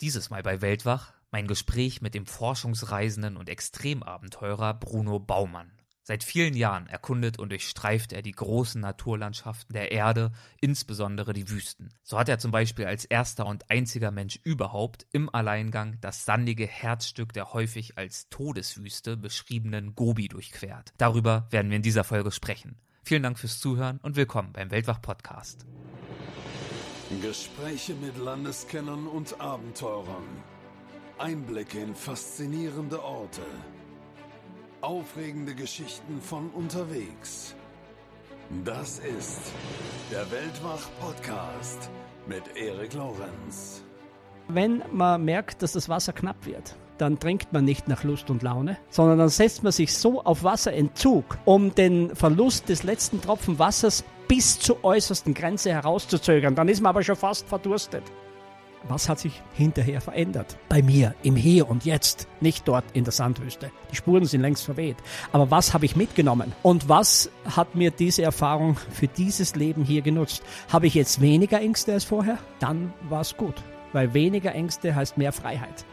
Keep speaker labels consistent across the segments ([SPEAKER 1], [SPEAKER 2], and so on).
[SPEAKER 1] Dieses Mal bei Weltwach mein Gespräch mit dem Forschungsreisenden und Extremabenteurer Bruno Baumann. Seit vielen Jahren erkundet und durchstreift er die großen Naturlandschaften der Erde, insbesondere die Wüsten. So hat er zum Beispiel als erster und einziger Mensch überhaupt im Alleingang das sandige Herzstück der häufig als Todeswüste beschriebenen Gobi durchquert. Darüber werden wir in dieser Folge sprechen. Vielen Dank fürs Zuhören und willkommen beim Weltwach Podcast.
[SPEAKER 2] Gespräche mit Landeskennern und Abenteurern. Einblicke in faszinierende Orte. Aufregende Geschichten von unterwegs. Das ist der Weltwach-Podcast mit Erik Lorenz.
[SPEAKER 3] Wenn man merkt, dass das Wasser knapp wird, dann trinkt man nicht nach Lust und Laune, sondern dann setzt man sich so auf Wasserentzug, um den Verlust des letzten Tropfen Wassers bis zur äußersten Grenze herauszuzögern. Dann ist man aber schon fast verdurstet. Was hat sich hinterher verändert? Bei mir, im Hier und Jetzt, nicht dort in der Sandwüste. Die Spuren sind längst verweht. Aber was habe ich mitgenommen? Und was hat mir diese Erfahrung für dieses Leben hier genutzt? Habe ich jetzt weniger Ängste als vorher? Dann war es gut. Weil weniger Ängste heißt mehr Freiheit.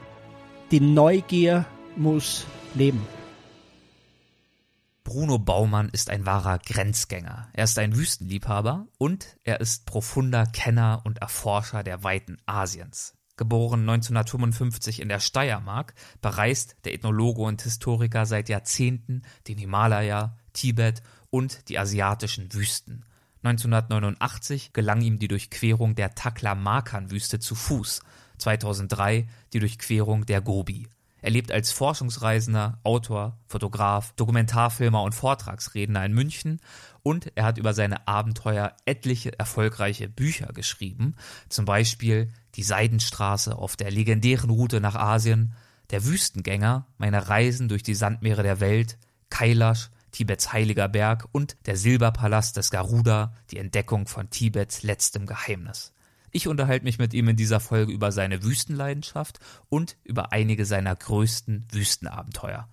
[SPEAKER 3] Die Neugier muss leben.
[SPEAKER 1] Bruno Baumann ist ein wahrer Grenzgänger. Er ist ein Wüstenliebhaber und er ist profunder Kenner und Erforscher der Weiten Asiens. Geboren 1955 in der Steiermark, bereist der Ethnologe und Historiker seit Jahrzehnten den Himalaya, Tibet und die asiatischen Wüsten. 1989 gelang ihm die Durchquerung der Taklamakan-Wüste zu Fuß, 2003 die Durchquerung der Gobi. Er lebt als Forschungsreisender, Autor, Fotograf, Dokumentarfilmer und Vortragsredner in München und er hat über seine Abenteuer etliche erfolgreiche Bücher geschrieben, zum Beispiel Die Seidenstraße auf der legendären Route nach Asien, Der Wüstengänger, meine Reisen durch die Sandmeere der Welt, Kailash, Tibets heiliger Berg und der Silberpalast des Garuda, die Entdeckung von Tibets letztem Geheimnis. Ich unterhalte mich mit ihm in dieser Folge über seine Wüstenleidenschaft und über einige seiner größten Wüstenabenteuer.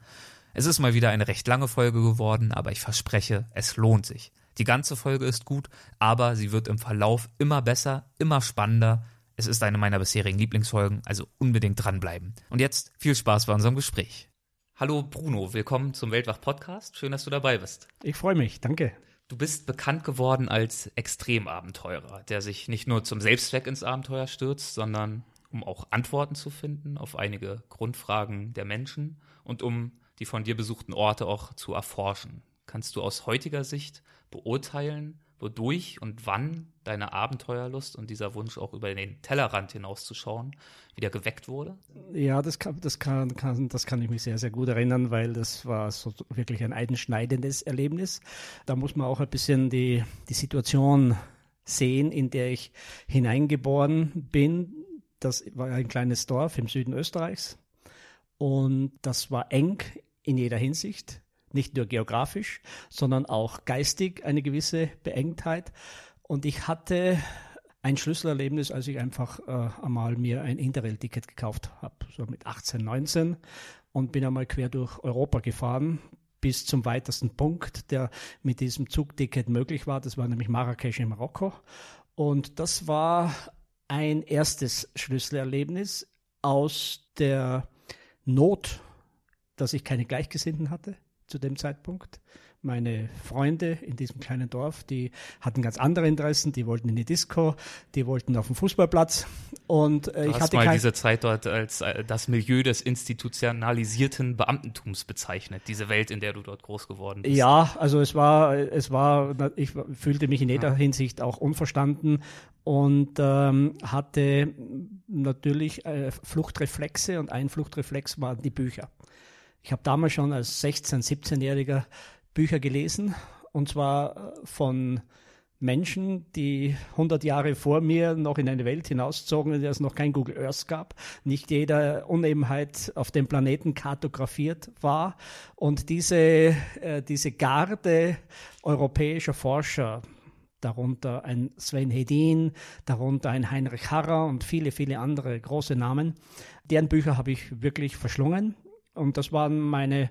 [SPEAKER 1] Es ist mal wieder eine recht lange Folge geworden, aber ich verspreche, es lohnt sich. Die ganze Folge ist gut, aber sie wird im Verlauf immer besser, immer spannender. Es ist eine meiner bisherigen Lieblingsfolgen, also unbedingt dranbleiben. Und jetzt viel Spaß bei unserem Gespräch. Hallo Bruno, willkommen zum Weltwach Podcast. Schön, dass du dabei bist.
[SPEAKER 3] Ich freue mich, danke.
[SPEAKER 1] Du bist bekannt geworden als Extremabenteurer, der sich nicht nur zum Selbstzweck ins Abenteuer stürzt, sondern um auch Antworten zu finden auf einige Grundfragen der Menschen und um die von dir besuchten Orte auch zu erforschen. Kannst du aus heutiger Sicht beurteilen, wodurch und wann deine Abenteuerlust und dieser Wunsch auch über den Tellerrand hinauszuschauen wieder geweckt wurde?
[SPEAKER 3] Ja, das kann, das kann, kann, das kann ich mich sehr, sehr gut erinnern, weil das war so wirklich ein einschneidendes Erlebnis. Da muss man auch ein bisschen die, die Situation sehen, in der ich hineingeboren bin. Das war ein kleines Dorf im Süden Österreichs und das war eng in jeder Hinsicht nicht nur geografisch, sondern auch geistig eine gewisse Beengtheit. Und ich hatte ein Schlüsselerlebnis, als ich einfach äh, einmal mir ein Interrail-Ticket gekauft habe, so mit 18, 19 und bin einmal quer durch Europa gefahren bis zum weitesten Punkt, der mit diesem Zugticket möglich war. Das war nämlich Marrakesch in Marokko. Und das war ein erstes Schlüsselerlebnis aus der Not, dass ich keine Gleichgesinnten hatte zu dem Zeitpunkt. Meine Freunde in diesem kleinen Dorf, die hatten ganz andere Interessen, die wollten in die Disco, die wollten auf den Fußballplatz und
[SPEAKER 1] äh, ich hatte mal diese Zeit dort als äh, das Milieu des institutionalisierten Beamtentums bezeichnet, diese Welt, in der du dort groß geworden bist.
[SPEAKER 3] Ja, also es war, es war, ich fühlte mich in jeder ja. Hinsicht auch unverstanden und ähm, hatte natürlich äh, Fluchtreflexe und ein Fluchtreflex waren die Bücher. Ich habe damals schon als 16-, 17-Jähriger Bücher gelesen und zwar äh, von Menschen, die 100 Jahre vor mir noch in eine Welt hinauszogen, in der es noch kein Google Earth gab, nicht jede Unebenheit auf dem Planeten kartografiert war. Und diese, äh, diese Garde europäischer Forscher, darunter ein Sven Hedin, darunter ein Heinrich Harrer und viele, viele andere große Namen, deren Bücher habe ich wirklich verschlungen und das waren meine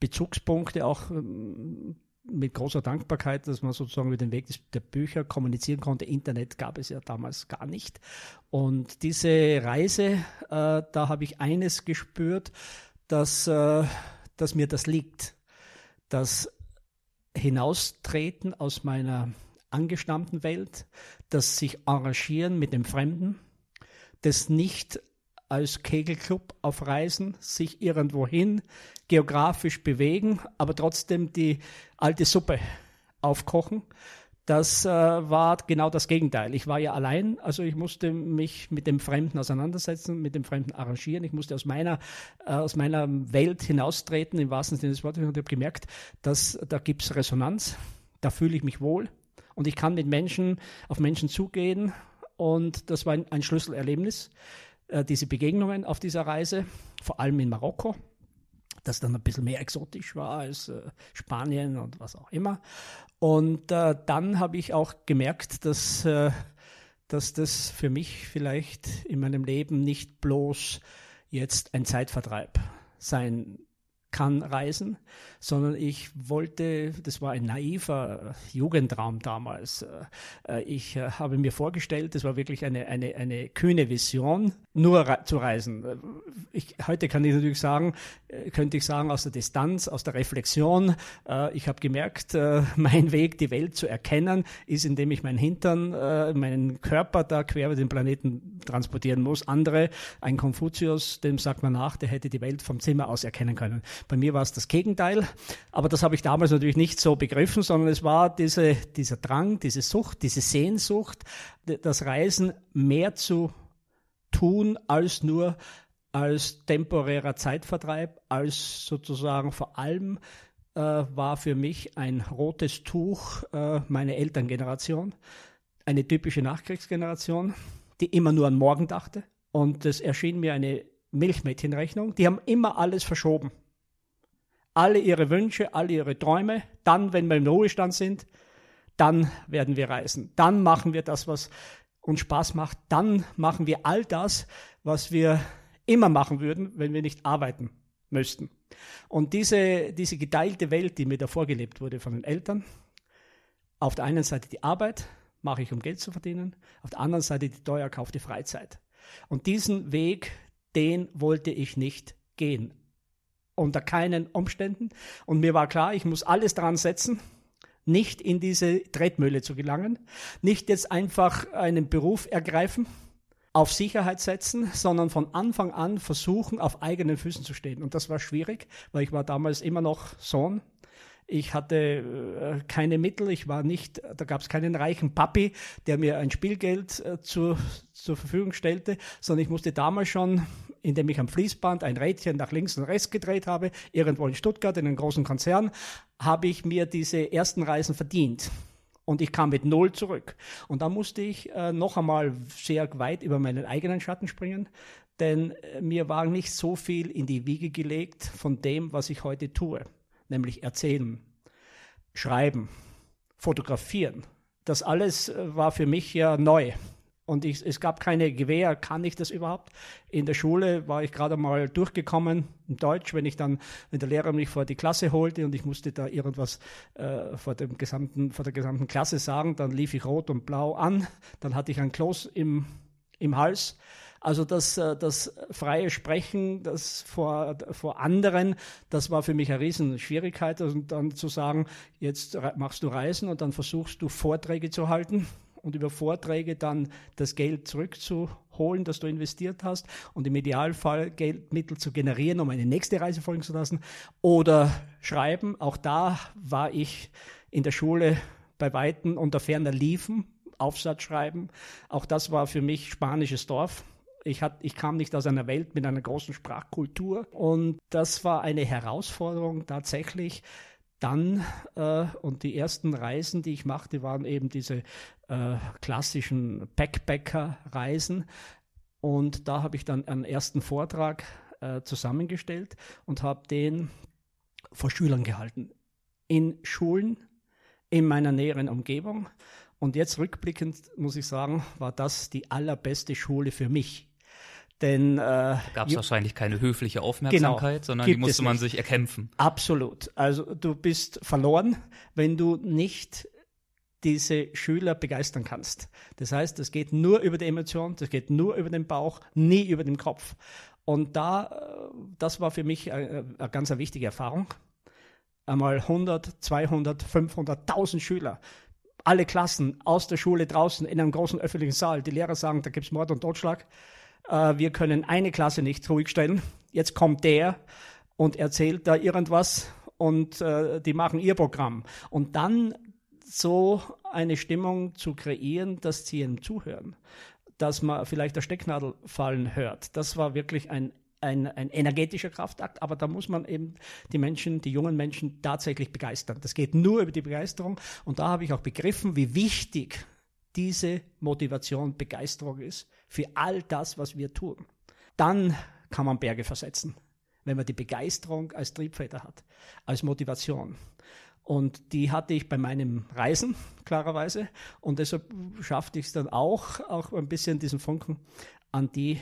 [SPEAKER 3] Bezugspunkte auch ähm, mit großer Dankbarkeit, dass man sozusagen über den Weg der Bücher kommunizieren konnte. Internet gab es ja damals gar nicht. Und diese Reise, äh, da habe ich eines gespürt, dass, äh, dass mir das liegt. Das Hinaustreten aus meiner angestammten Welt, das sich arrangieren mit dem Fremden, das nicht als Kegelclub auf Reisen sich irgendwohin geografisch bewegen, aber trotzdem die alte Suppe aufkochen. Das äh, war genau das Gegenteil. Ich war ja allein, also ich musste mich mit dem Fremden auseinandersetzen, mit dem Fremden arrangieren. Ich musste aus meiner, äh, aus meiner Welt hinaustreten, im wahrsten Sinne des Wortes. Und ich habe gemerkt, dass da es Resonanz, da fühle ich mich wohl und ich kann mit Menschen auf Menschen zugehen. Und das war ein, ein Schlüsselerlebnis, äh, diese Begegnungen auf dieser Reise, vor allem in Marokko das dann ein bisschen mehr exotisch war als äh, Spanien und was auch immer. Und äh, dann habe ich auch gemerkt, dass, dass das für mich vielleicht in meinem Leben nicht bloß jetzt ein Zeitvertreib sein kann reisen, sondern ich wollte, das war ein naiver Jugendraum damals. Äh, ich äh, habe mir vorgestellt, das war wirklich eine, eine, eine kühne Vision, nur zu reisen. Äh, ich, heute kann ich natürlich sagen, könnte ich sagen, aus der Distanz, aus der Reflexion, ich habe gemerkt, mein Weg, die Welt zu erkennen, ist, indem ich meinen Hintern, meinen Körper da quer über den Planeten transportieren muss. Andere, ein Konfuzius, dem sagt man nach, der hätte die Welt vom Zimmer aus erkennen können. Bei mir war es das Gegenteil, aber das habe ich damals natürlich nicht so begriffen, sondern es war diese, dieser Drang, diese Sucht, diese Sehnsucht, das Reisen mehr zu tun als nur als temporärer Zeitvertreib, als sozusagen vor allem äh, war für mich ein rotes Tuch äh, meine Elterngeneration, eine typische Nachkriegsgeneration, die immer nur an morgen dachte. Und es erschien mir eine Milchmädchenrechnung. Die haben immer alles verschoben alle ihre Wünsche, alle ihre Träume. Dann, wenn wir im Ruhestand sind, dann werden wir reisen. Dann machen wir das, was uns Spaß macht. Dann machen wir all das, was wir immer machen würden, wenn wir nicht arbeiten müssten. Und diese, diese geteilte Welt, die mir da vorgelebt wurde von den Eltern, auf der einen Seite die Arbeit, mache ich, um Geld zu verdienen, auf der anderen Seite die teuer erkaufte Freizeit. Und diesen Weg, den wollte ich nicht gehen unter keinen Umständen. Und mir war klar, ich muss alles dran setzen, nicht in diese Tretmühle zu gelangen, nicht jetzt einfach einen Beruf ergreifen, auf Sicherheit setzen, sondern von Anfang an versuchen, auf eigenen Füßen zu stehen. Und das war schwierig, weil ich war damals immer noch Sohn ich hatte äh, keine Mittel, ich war nicht, da gab es keinen reichen Papi, der mir ein Spielgeld äh, zu, zur Verfügung stellte, sondern ich musste damals schon, indem ich am Fließband ein Rädchen nach links und rechts gedreht habe, irgendwo in Stuttgart in einem großen Konzern, habe ich mir diese ersten Reisen verdient. Und ich kam mit null zurück. Und da musste ich äh, noch einmal sehr weit über meinen eigenen Schatten springen, denn äh, mir war nicht so viel in die Wiege gelegt von dem, was ich heute tue nämlich erzählen, schreiben, fotografieren. Das alles äh, war für mich ja neu. Und ich, es gab keine Gewehr, kann ich das überhaupt? In der Schule war ich gerade mal durchgekommen in Deutsch, wenn ich dann, wenn der Lehrer mich vor die Klasse holte und ich musste da irgendwas äh, vor, dem gesamten, vor der gesamten Klasse sagen, dann lief ich rot und blau an, dann hatte ich ein Kloß im, im Hals also das, äh, das freie Sprechen, das vor, vor anderen, das war für mich eine Riesenschwierigkeit. Und dann zu sagen, jetzt machst du Reisen und dann versuchst du Vorträge zu halten und über Vorträge dann das Geld zurückzuholen, das du investiert hast und im Idealfall Geldmittel zu generieren, um eine nächste Reise folgen zu lassen. Oder schreiben, auch da war ich in der Schule bei Weitem unter ferner Liefen, Aufsatz schreiben. Auch das war für mich spanisches Dorf. Ich, hat, ich kam nicht aus einer Welt mit einer großen Sprachkultur und das war eine Herausforderung tatsächlich. Dann äh, und die ersten Reisen, die ich machte, waren eben diese äh, klassischen Backpacker-Reisen. Und da habe ich dann einen ersten Vortrag äh, zusammengestellt und habe den vor Schülern gehalten. In Schulen in meiner näheren Umgebung. Und jetzt rückblickend muss ich sagen, war das die allerbeste Schule für mich Denn
[SPEAKER 1] äh, gab es wahrscheinlich keine höfliche Aufmerksamkeit, genau, sondern die musste man sich erkämpfen.
[SPEAKER 3] Absolut. Also du bist verloren, wenn du nicht diese Schüler begeistern kannst. Das heißt, es geht nur über die Emotion, das geht nur über den Bauch, nie über den Kopf. Und da, äh, das war für mich eine, eine ganz wichtige Erfahrung. Einmal 100, 200, 500, 1000 Schüler alle Klassen aus der Schule draußen in einem großen öffentlichen Saal. Die Lehrer sagen, da gibt es Mord und Totschlag. Äh, wir können eine Klasse nicht ruhig stellen. Jetzt kommt der und erzählt da irgendwas und äh, die machen ihr Programm. Und dann so eine Stimmung zu kreieren, dass sie ihnen zuhören, dass man vielleicht der Stecknadel fallen hört. Das war wirklich ein ein, ein, energetischer Kraftakt, aber da muss man eben die Menschen, die jungen Menschen tatsächlich begeistern. Das geht nur über die Begeisterung und da habe ich auch begriffen, wie wichtig diese Motivation, Begeisterung ist für all das, was wir tun. Dann kann man Berge versetzen, wenn man die Begeisterung als Triebfeder hat, als Motivation. Und die hatte ich bei meinem Reisen, klarerweise. Und deshalb schaffte ich es dann auch, auch ein bisschen diesen Funken an die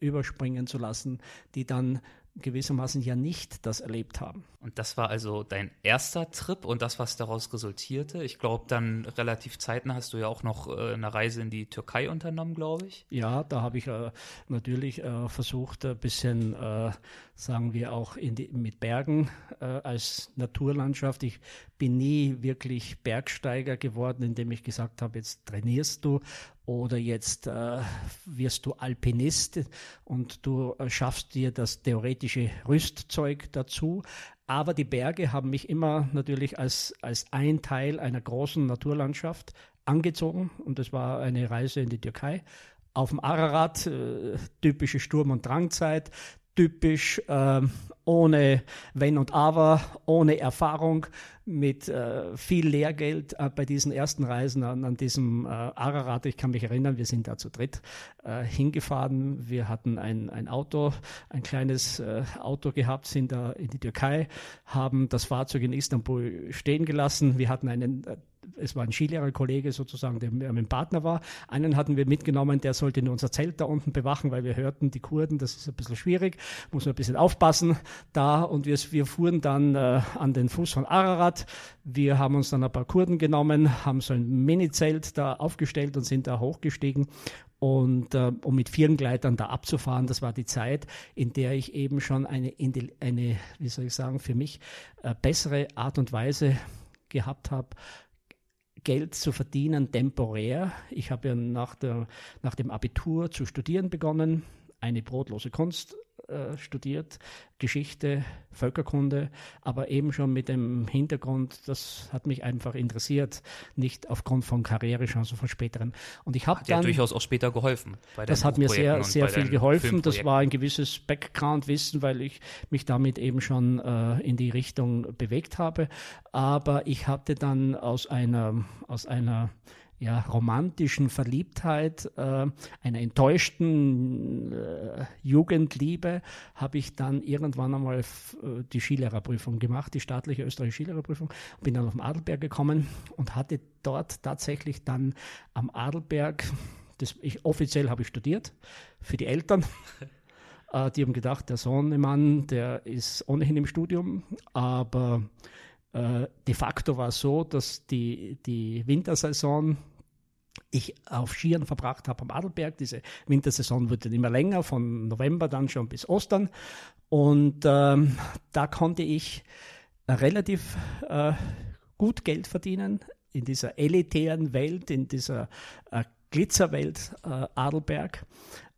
[SPEAKER 3] überspringen zu lassen, die dann gewissermaßen ja nicht das erlebt haben.
[SPEAKER 1] Und das war also dein erster Trip und das, was daraus resultierte. Ich glaube, dann relativ zeitnah hast du ja auch noch äh, eine Reise in die Türkei unternommen, glaube ich.
[SPEAKER 3] Ja, da habe ich äh, natürlich äh, versucht, ein bisschen, äh, sagen wir auch die, mit Bergen äh, als Naturlandschaft. Ich bin nie wirklich Bergsteiger geworden, indem ich gesagt habe, jetzt trainierst du oder jetzt äh, wirst du Alpinist und du äh, schaffst dir das theoretische Rüstzeug dazu. Aber die Berge haben mich immer natürlich als, als ein Teil einer großen Naturlandschaft angezogen und das war eine Reise in die Türkei. Auf dem Ararat, äh, typische Sturm- und Drangzeit, typisch äh, ohne Wenn und Aber, ohne Erfahrung, mit äh, viel Lehrgeld äh, bei diesen ersten Reisen an, an diesem äh, Ararat. Ich kann mich erinnern, wir sind da zu dritt äh, hingefahren. Wir hatten ein, ein Auto, ein kleines äh, Auto gehabt, sind da in die Türkei, haben das Fahrzeug in Istanbul stehen gelassen. Wir hatten einen äh, es war ein Skilehrerkollege sozusagen, der mein Partner war. Einen hatten wir mitgenommen, der sollte nur unser Zelt da unten bewachen, weil wir hörten, die Kurden, das ist ein bisschen schwierig, muss man ein bisschen aufpassen da. Und wir, wir fuhren dann äh, an den Fuß von Ararat. Wir haben uns dann ein paar Kurden genommen, haben so ein Mini-Zelt da aufgestellt und sind da hochgestiegen. Und äh, um mit vielen Gleitern da abzufahren, das war die Zeit, in der ich eben schon eine, eine wie soll ich sagen, für mich äh, bessere Art und Weise gehabt habe, Geld zu verdienen temporär. Ich habe ja nach, der, nach dem Abitur zu studieren begonnen, eine brotlose Kunst äh, studiert, Geschichte, Völkerkunde, aber eben schon mit dem Hintergrund, das hat mich einfach interessiert, nicht aufgrund von Karrierechancen von späteren. Und ich habe dann
[SPEAKER 1] ja durchaus auch später geholfen.
[SPEAKER 3] das hat mir sehr sehr viel geholfen. Das war ein gewisses Background-Wissen, weil ich mich damit eben schon äh, in die Richtung bewegt habe. Aber ich hatte dann aus einer aus einer ja, romantischen Verliebtheit, äh, einer enttäuschten äh, Jugendliebe, habe ich dann irgendwann einmal äh, die Skilehrerprüfung gemacht, die staatliche österreichische Skilehrerprüfung, bin dann auf den Adelberg gekommen und hatte dort tatsächlich dann am Adelberg, das, ich, offiziell habe ich studiert, für die Eltern. Äh, die haben gedacht, der Sohnemann, der ist ohnehin im Studium, aber äh, de facto war es so, dass die, die Wintersaison ich auf Skiern verbracht habe am Adelberg. Diese Wintersaison wurde immer länger, von November dann schon bis Ostern. Und ähm, da konnte ich relativ äh, gut Geld verdienen in dieser elitären Welt, in dieser äh, Glitzerwelt äh, Adelberg.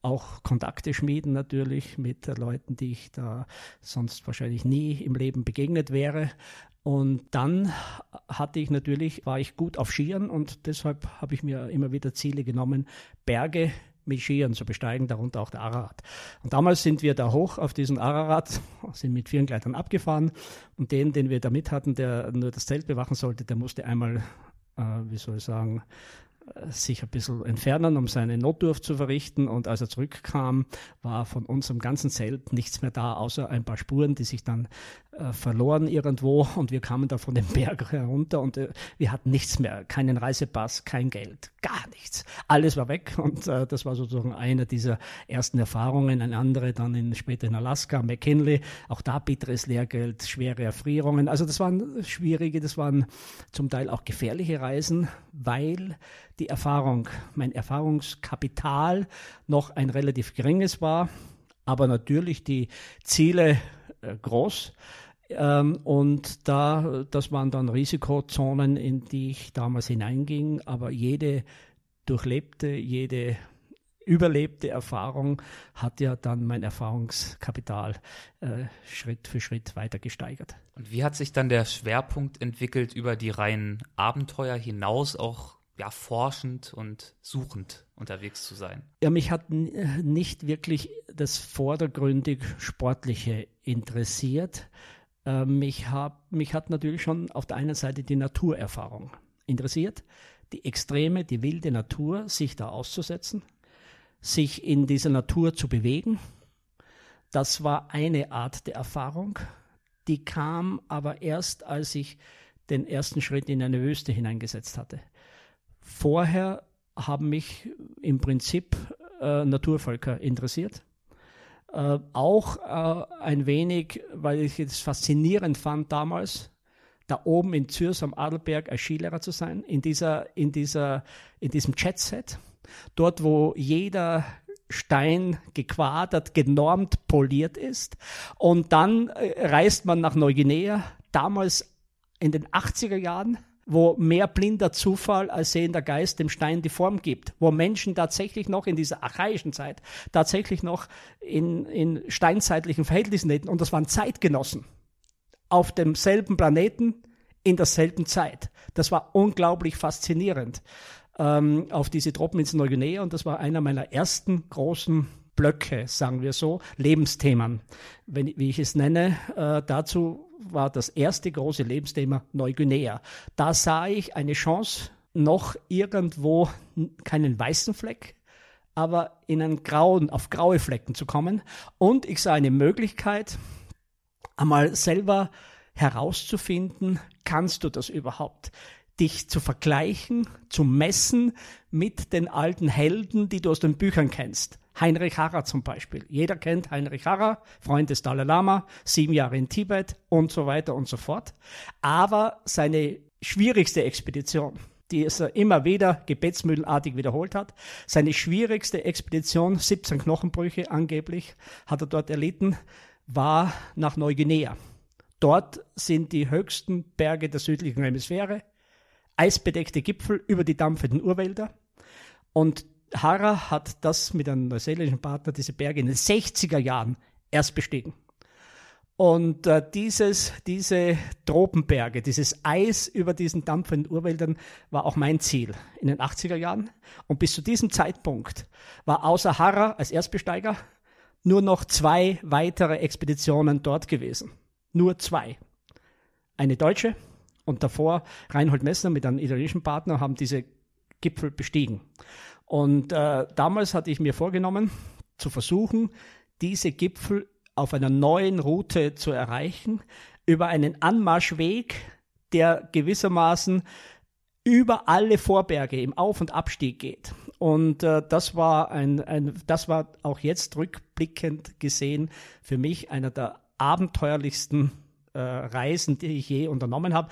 [SPEAKER 3] Auch Kontakte schmieden natürlich mit Leuten, die ich da sonst wahrscheinlich nie im Leben begegnet wäre. Und dann hatte ich natürlich, war ich gut auf Skiern und deshalb habe ich mir immer wieder Ziele genommen, Berge mit Skiern zu besteigen, darunter auch der Ararat. Und damals sind wir da hoch auf diesen Ararat, sind mit vielen Gleitern abgefahren und den, den wir da mit hatten, der nur das Zelt bewachen sollte, der musste einmal, äh, wie soll ich sagen, sich ein bisschen entfernen, um seine Notdurft zu verrichten. Und als er zurückkam, war von unserem ganzen Zelt nichts mehr da, außer ein paar Spuren, die sich dann äh, verloren irgendwo. Und wir kamen da von dem Berg herunter und äh, wir hatten nichts mehr. Keinen Reisepass, kein Geld, gar nichts. Alles war weg. Und äh, das war sozusagen eine dieser ersten Erfahrungen. Eine andere dann in, später in Alaska, McKinley. Auch da bitteres Lehrgeld, schwere Erfrierungen. Also das waren schwierige, das waren zum Teil auch gefährliche Reisen, weil die Erfahrung, mein Erfahrungskapital noch ein relativ geringes war, aber natürlich die Ziele äh, groß. Ähm, und da, das waren dann Risikozonen, in die ich damals hineinging, aber jede durchlebte, jede überlebte Erfahrung hat ja dann mein Erfahrungskapital äh, Schritt für Schritt weiter gesteigert.
[SPEAKER 1] Und wie hat sich dann der Schwerpunkt entwickelt über die reinen Abenteuer hinaus auch ja, forschend und suchend unterwegs zu sein?
[SPEAKER 3] Ja, mich hat nicht wirklich das vordergründig Sportliche interessiert. Äh, mich, hab, mich hat natürlich schon auf der einen Seite die Naturerfahrung interessiert, die extreme, die wilde Natur, sich da auszusetzen, sich in dieser Natur zu bewegen. Das war eine Art der Erfahrung. Die kam aber erst, als ich den ersten Schritt in eine Wüste hineingesetzt hatte. Vorher haben mich im Prinzip äh, Naturvölker interessiert. Äh, auch äh, ein wenig, weil ich es faszinierend fand damals, da oben in Zürs am Adelberg als Skilehrer zu sein, in, dieser, in, dieser, in diesem Jetset, dort wo jeder Stein gequadert, genormt, poliert ist. Und dann äh, reist man nach Neuguinea, damals in den 80er Jahren, wo mehr blinder Zufall als sehender Geist dem Stein die Form gibt, wo Menschen tatsächlich noch in dieser archaischen Zeit tatsächlich noch in, in steinzeitlichen Verhältnissen lebten und das waren Zeitgenossen auf demselben Planeten in derselben Zeit. Das war unglaublich faszinierend ähm, auf diese Tropeninsel Neuguinea und das war einer meiner ersten großen Blöcke, sagen wir so, Lebensthemen, wenn, wie ich es nenne. Äh, dazu war das erste große Lebensthema Neuguinea. Da sah ich eine Chance, noch irgendwo keinen weißen Fleck, aber in einen grauen, auf graue Flecken zu kommen. Und ich sah eine Möglichkeit, einmal selber herauszufinden, kannst du das überhaupt? Dich zu vergleichen, zu messen mit den alten Helden, die du aus den Büchern kennst. Heinrich Harrer zum Beispiel. Jeder kennt Heinrich Harrer, Freund des Dalai Lama, sieben Jahre in Tibet und so weiter und so fort. Aber seine schwierigste Expedition, die es immer wieder gebetsmühlenartig wiederholt hat, seine schwierigste Expedition, 17 Knochenbrüche angeblich, hat er dort erlitten, war nach Neuguinea. Dort sind die höchsten Berge der südlichen Hemisphäre, eisbedeckte Gipfel über die dampfenden Urwälder. Und Hara hat das mit einem neuseeländischen Partner, diese Berge in den 60er Jahren erst bestiegen. Und äh, dieses, diese Tropenberge, dieses Eis über diesen dampfenden Urwäldern war auch mein Ziel in den 80er Jahren. Und bis zu diesem Zeitpunkt war außer Hara als Erstbesteiger nur noch zwei weitere Expeditionen dort gewesen. Nur zwei. Eine deutsche und davor Reinhold Messner mit einem italienischen Partner haben diese Gipfel bestiegen. Und äh, damals hatte ich mir vorgenommen, zu versuchen, diese Gipfel auf einer neuen Route zu erreichen, über einen Anmarschweg, der gewissermaßen über alle Vorberge im Auf- und Abstieg geht. Und äh, das war ein, ein, das war auch jetzt rückblickend gesehen für mich einer der abenteuerlichsten äh, Reisen, die ich je unternommen habe.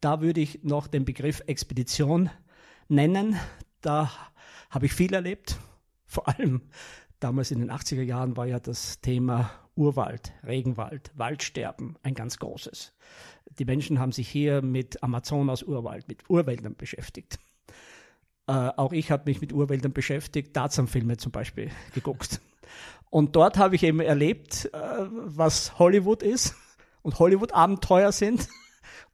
[SPEAKER 3] Da würde ich noch den Begriff Expedition nennen. Da habe ich viel erlebt. Vor allem damals in den 80er Jahren war ja das Thema Urwald, Regenwald, Waldsterben ein ganz großes. Die Menschen haben sich hier mit Amazonas-Urwald, mit Urwäldern beschäftigt. Äh, auch ich habe mich mit Urwäldern beschäftigt, Tarzan-Filme zum Beispiel geguckt. Und dort habe ich eben erlebt, äh, was Hollywood ist und Hollywood-Abenteuer sind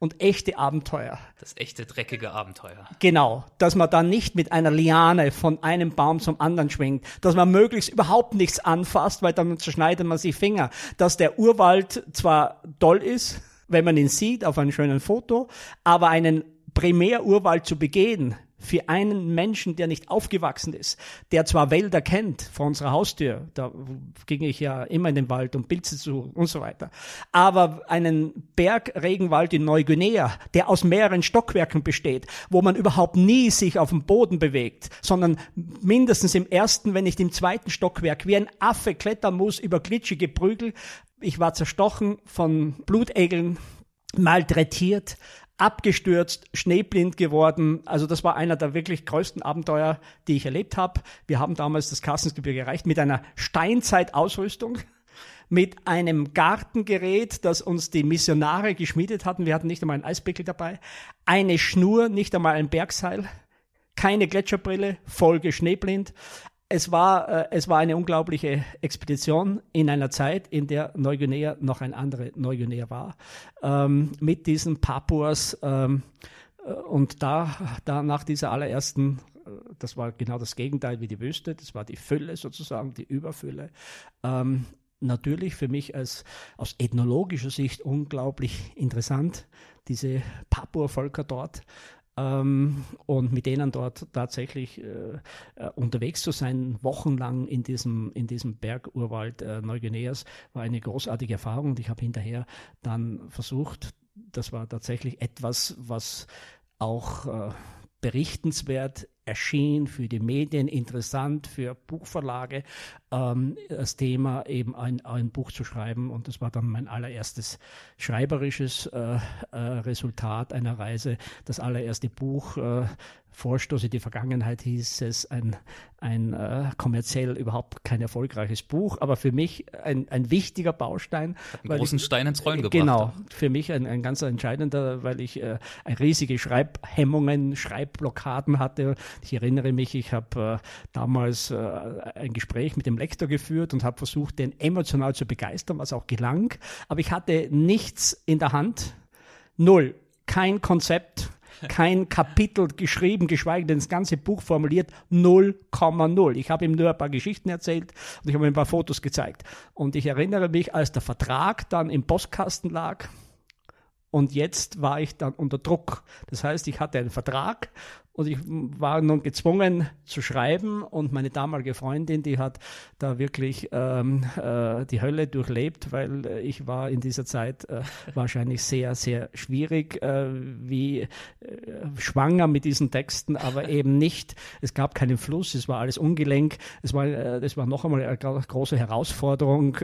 [SPEAKER 3] und echte Abenteuer.
[SPEAKER 1] Das echte dreckige Abenteuer.
[SPEAKER 3] Genau, dass man dann nicht mit einer Liane von einem Baum zum anderen schwingt, dass man möglichst überhaupt nichts anfasst, weil dann zerschneidet man sich Finger, dass der Urwald zwar toll ist, wenn man ihn sieht auf einem schönen Foto, aber einen Primärurwald zu begehen, für einen Menschen, der nicht aufgewachsen ist, der zwar Wälder kennt vor unserer Haustür, da ging ich ja immer in den Wald, um Pilze zu und so weiter, aber einen Bergregenwald in Neuguinea, der aus mehreren Stockwerken besteht, wo man überhaupt nie sich auf dem Boden bewegt, sondern mindestens im ersten, wenn nicht im zweiten Stockwerk, wie ein Affe klettern muss über glitschige Prügel. Ich war zerstochen von Blutegeln, malträtiert, abgestürzt, schneeblind geworden. Also das war einer der wirklich größten Abenteuer, die ich erlebt habe. Wir haben damals das Kassensgebirge erreicht mit einer Steinzeitausrüstung, mit einem Gartengerät, das uns die Missionare geschmiedet hatten. Wir hatten nicht einmal einen Eisbeckel dabei, eine Schnur, nicht einmal ein Bergseil, keine Gletscherbrille, Folge schneeblind, es war, äh, es war eine unglaubliche Expedition in einer Zeit, in der Neuguinea noch ein andere Neuguinea war, ähm, mit diesen Papuas. Ähm, äh, und da, da nach dieser allerersten, äh, das war genau das Gegenteil wie die Wüste, das war die Fülle sozusagen, die Überfülle. Ähm, natürlich für mich als aus ethnologischer Sicht unglaublich interessant, diese Papua-Völker dort ähm, und mit denen dort tatsächlich äh, äh, unterwegs zu sein, wochenlang in diesem, in diesem Bergurwald äh, Neuguineas, war eine großartige Erfahrung. Und ich habe hinterher dann versucht, das war tatsächlich etwas, was auch äh, berichtenswert erschien, für die Medien interessant, für Buchverlage, ähm, das Thema eben ein, ein Buch zu schreiben. Und das war dann mein allererstes schreiberisches äh, äh, Resultat einer Reise. Das allererste Buch, äh, Vorstoß in die Vergangenheit hieß es, ein, ein äh, kommerziell überhaupt kein erfolgreiches Buch, aber für mich ein, ein wichtiger Baustein.
[SPEAKER 1] Hat einen großen ich, Stein ins Rollen gebracht.
[SPEAKER 3] Genau, für mich ein, ein ganz entscheidender, weil ich äh, riesige Schreibhemmungen, Schreibblockaden hatte ich erinnere mich, ich habe äh, damals äh, ein Gespräch mit dem Lektor geführt und habe versucht, den emotional zu begeistern, was auch gelang. Aber ich hatte nichts in der Hand. Null. Kein Konzept kein Kapitel geschrieben, geschweige denn das ganze Buch formuliert, 0,0. Ich habe ihm nur ein paar Geschichten erzählt und ich habe ihm ein paar Fotos gezeigt. Und ich erinnere mich, als der Vertrag dann im Postkasten lag, und jetzt war ich dann unter Druck. Das heißt, ich hatte einen Vertrag und ich war nun gezwungen zu schreiben und meine damalige Freundin, die hat da wirklich ähm, äh, die Hölle durchlebt, weil äh, ich war in dieser Zeit äh, wahrscheinlich sehr, sehr schwierig, äh, wie äh, schwanger mit diesen Texten, aber eben nicht. Es gab keinen Fluss, es war alles ungelenk. Es war, äh, das war noch einmal eine große Herausforderung,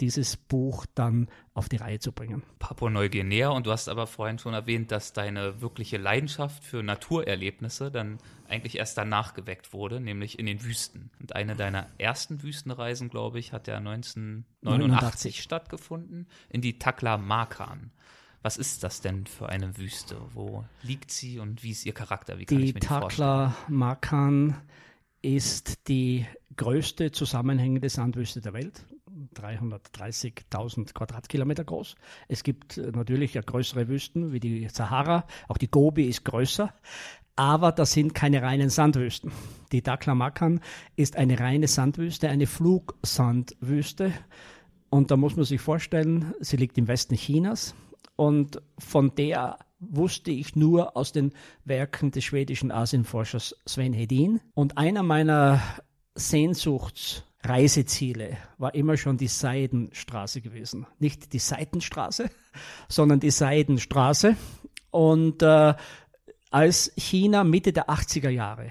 [SPEAKER 3] dieses Buch dann auf die Reihe zu bringen.
[SPEAKER 1] Papua-Neuguinea und du hast aber vorhin schon erwähnt, dass deine wirkliche Leidenschaft für Natur Erlebnisse dann eigentlich erst danach geweckt wurde, nämlich in den Wüsten. Und eine deiner ersten Wüstenreisen, glaube ich, hat ja 1989 89. stattgefunden, in die Takla Makan. Was ist das denn für eine Wüste? Wo liegt sie und wie ist ihr Charakter? Wie
[SPEAKER 3] kann die ich mir die Takla Makan ist die größte zusammenhängende Sandwüste der Welt. 330.000 Quadratkilometer groß. Es gibt natürlich ja größere Wüsten wie die Sahara. Auch die Gobi ist größer aber das sind keine reinen Sandwüsten. Die Taklamakan ist eine reine Sandwüste, eine Flugsandwüste. Und da muss man sich vorstellen, sie liegt im Westen Chinas und von der wusste ich nur aus den Werken des schwedischen Asienforschers Sven Hedin. Und einer meiner Sehnsuchtsreiseziele war immer schon die Seidenstraße gewesen. Nicht die Seitenstraße, sondern die Seidenstraße. Und äh, als China Mitte der 80er Jahre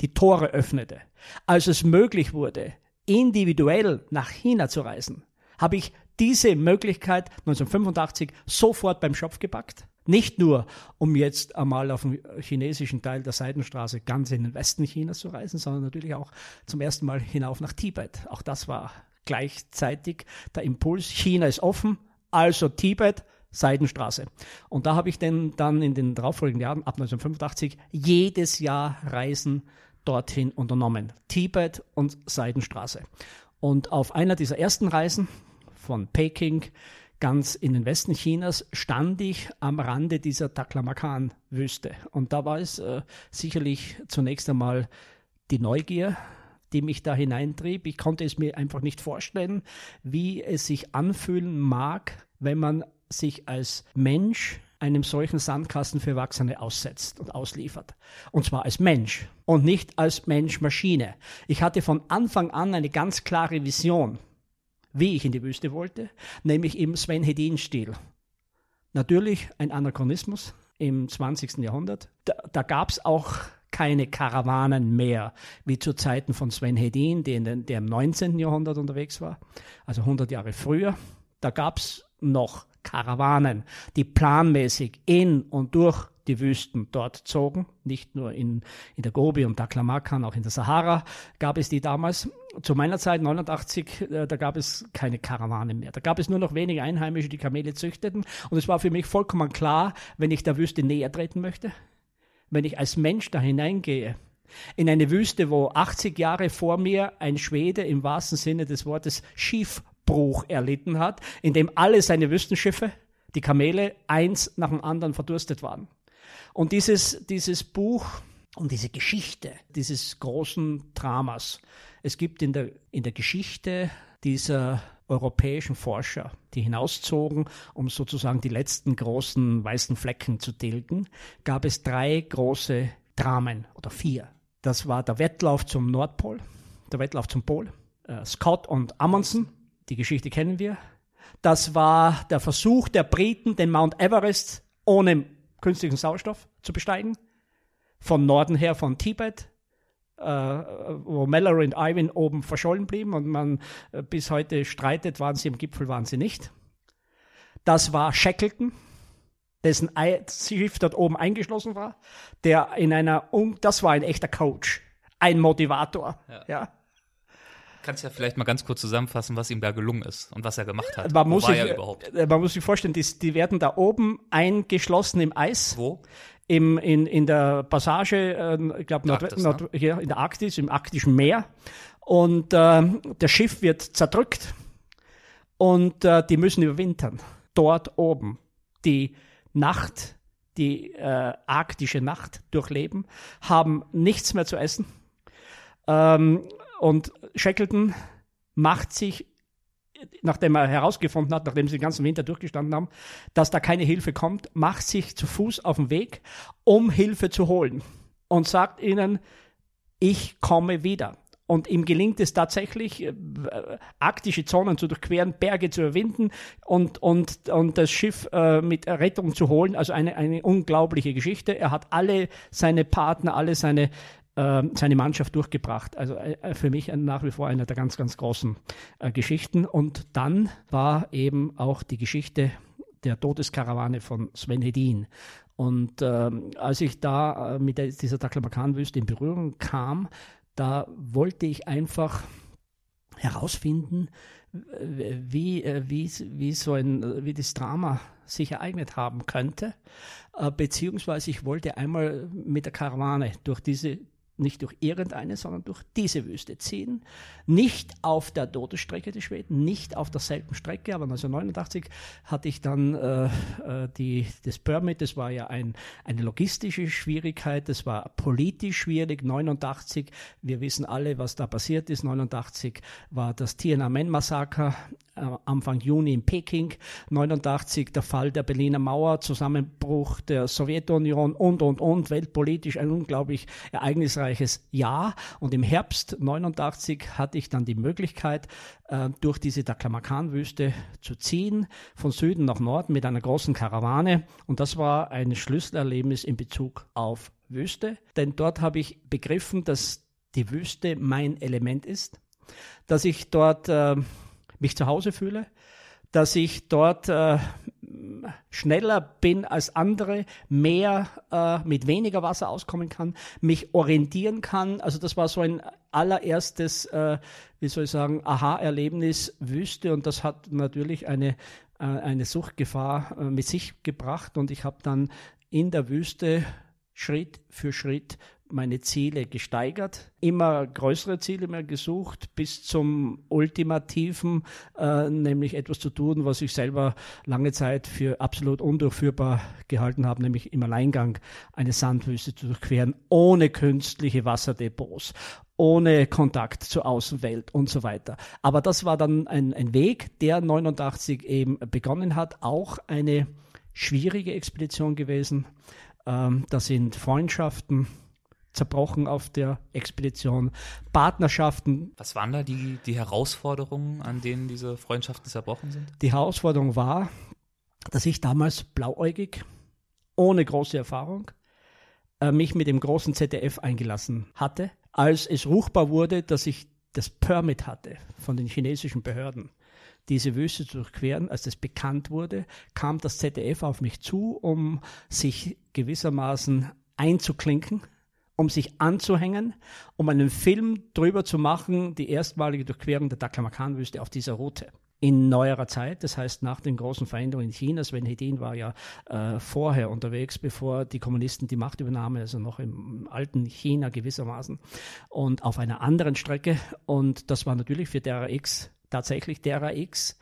[SPEAKER 3] die Tore öffnete, als es möglich wurde, individuell nach China zu reisen, habe ich diese Möglichkeit 1985 sofort beim Schopf gepackt. Nicht nur, um jetzt einmal auf dem chinesischen Teil der Seidenstraße ganz in den Westen Chinas zu reisen, sondern natürlich auch zum ersten Mal hinauf nach Tibet. Auch das war gleichzeitig der Impuls. China ist offen, also Tibet, Seidenstraße. Und da habe ich denn dann in den darauffolgenden Jahren, ab 1985, jedes Jahr Reisen dorthin unternommen. Tibet und Seidenstraße. Und auf einer dieser ersten Reisen von Peking ganz in den Westen Chinas stand ich am Rande dieser Taklamakan-Wüste. Und da war es äh, sicherlich zunächst einmal die Neugier, die mich da hineintrieb. Ich konnte es mir einfach nicht vorstellen, wie es sich anfühlen mag, wenn man sich als Mensch einem solchen Sandkasten für Erwachsene aussetzt und ausliefert. Und zwar als Mensch und nicht als Mensch-Maschine. Ich hatte von Anfang an eine ganz klare Vision, wie ich in die Wüste wollte, nämlich im Sven Hedin-Stil. Natürlich ein Anachronismus im 20. Jahrhundert. Da, da gab es auch keine Karawanen mehr, wie zu Zeiten von Sven Hedin, den, der im 19. Jahrhundert unterwegs war, also 100 Jahre früher. Da gab es noch Karawanen, die planmäßig in und durch die Wüsten dort zogen, nicht nur in, in der Gobi und Taklamakan, auch in der Sahara gab es die damals. Zu meiner Zeit, 89, äh, da gab es keine Karawanen mehr. Da gab es nur noch wenige Einheimische, die Kamele züchteten. Und es war für mich vollkommen klar, wenn ich der Wüste näher treten möchte, wenn ich als Mensch da hineingehe, in eine Wüste, wo 80 Jahre vor mir ein Schwede im wahrsten Sinne des Wortes Schiefbruch erlitten hat, in dem alle seine Wüstenschiffe, die Kamele, eins nach dem anderen verdurstet waren. Und dieses, dieses Buch und diese Geschichte dieses großen Dramas, es gibt in der, in der Geschichte dieser europäischen Forscher, die hinauszogen, um sozusagen die letzten großen weißen Flecken zu tilgen, gab es drei große Dramen oder vier. Das war der Wettlauf zum Nordpol, der Wettlauf zum Pol, äh, Scott und Amundsen, die Geschichte kennen wir. Das war der Versuch der Briten, den Mount Everest ohne künstlichen Sauerstoff zu besteigen. Von Norden her von Tibet, äh, wo Mallory und Ivan oben verschollen blieben und man äh, bis heute streitet, waren sie im Gipfel, waren sie nicht. Das war Shackleton, dessen Schiff dort oben eingeschlossen war, der in einer, das war ein echter Coach, ein Motivator, ja. ja.
[SPEAKER 1] Kannst ja vielleicht mal ganz kurz zusammenfassen, was ihm da gelungen ist und was er gemacht hat.
[SPEAKER 3] Man, Wo muss, sich, äh, man muss sich vorstellen, die, die, werden da oben eingeschlossen im Eis.
[SPEAKER 1] Wo?
[SPEAKER 3] Im, in, in der Passage, äh, ich glaube, Nord, Nord, ne? hier in der Arktis, im arktischen Meer. Und äh, das Schiff wird zerdrückt und äh, die müssen überwintern. Dort oben. Die Nacht, die äh, arktische Nacht durchleben, haben nichts mehr zu essen. Ähm, und Shackleton macht sich, nachdem er herausgefunden hat, nachdem sie den ganzen Winter durchgestanden haben, dass da keine Hilfe kommt, macht sich zu Fuß auf den Weg, um Hilfe zu holen und sagt ihnen, ich komme wieder. Und ihm gelingt es tatsächlich, äh, arktische Zonen zu durchqueren, Berge zu überwinden und, und, und das Schiff äh, mit Rettung zu holen. Also eine, eine unglaubliche Geschichte. Er hat alle seine Partner, alle seine ähm, seine Mannschaft durchgebracht. Also äh, für mich nach wie vor eine der ganz, ganz großen äh, Geschichten. Und dann war eben auch die Geschichte der Todeskarawane von Sven Hedin. Und ähm, als ich da äh, mit der, dieser Taklamakan-Wüste in Berührung kam, da wollte ich einfach herausfinden, wie, wie, wie so ein, wie das Drama sich ereignet haben könnte, beziehungsweise ich wollte einmal mit der Karawane durch diese nicht durch irgendeine, sondern durch diese Wüste ziehen. Nicht auf der Todesstrecke der Schweden, nicht auf derselben Strecke, aber 1989 hatte ich dann äh, äh, die, das Permit, das war ja ein, eine logistische Schwierigkeit, das war politisch schwierig. 89, wir wissen alle, was da passiert ist. 89 war das Tiananmen-Massaker äh, Anfang Juni in Peking, 89 der Fall der Berliner Mauer, Zusammenbruch der Sowjetunion und, und, und, weltpolitisch ein unglaublich ereignisreiches Jahr. Und im Herbst 89 hatte ich dann die Möglichkeit, äh, durch diese Taklamakan-Wüste zu ziehen, von Süden nach Norden mit einer großen Karawane. Und das war ein Schlüsselerlebnis in Bezug auf Wüste, denn dort habe ich begriffen, dass die Wüste mein Element ist, dass ich dort äh, mich zu Hause fühle, dass ich dort äh, schneller bin als andere, mehr äh, mit weniger Wasser auskommen kann, mich orientieren kann. Also das war so ein allererstes, äh, wie soll ich sagen, Aha-Erlebnis Wüste und das hat natürlich eine, äh, eine Suchtgefahr äh, mit sich gebracht und ich habe dann in der Wüste Schritt für Schritt meine Ziele gesteigert, immer größere Ziele mehr gesucht, bis zum ultimativen, äh, nämlich etwas zu tun, was ich selber lange Zeit für absolut undurchführbar gehalten habe, nämlich im Alleingang eine Sandwüste zu durchqueren, ohne künstliche Wasserdepots, ohne Kontakt zur Außenwelt und so weiter. Aber das war dann ein, ein Weg, der 89 eben begonnen hat, auch eine schwierige Expedition gewesen. Ähm, da sind Freundschaften zerbrochen auf der Expedition, Partnerschaften.
[SPEAKER 1] Was waren da die, die Herausforderungen, an denen diese Freundschaften zerbrochen sind?
[SPEAKER 3] Die Herausforderung war, dass ich damals blauäugig, ohne große Erfahrung, äh, mich mit dem großen ZDF eingelassen hatte, als es ruchbar wurde, dass ich das Permit hatte von den chinesischen Behörden diese Wüste zu durchqueren. Als das bekannt wurde, kam das ZDF auf mich zu, um sich gewissermaßen einzuklinken um sich anzuhängen, um einen Film drüber zu machen, die erstmalige Durchquerung der Taklamakan-Wüste auf dieser Route. In neuerer Zeit, das heißt nach den großen Veränderungen in China, Sven Hedin war ja äh, vorher unterwegs, bevor die Kommunisten die Macht übernahmen, also noch im alten China gewissermaßen und auf einer anderen Strecke. Und das war natürlich für Terra X tatsächlich Terra X.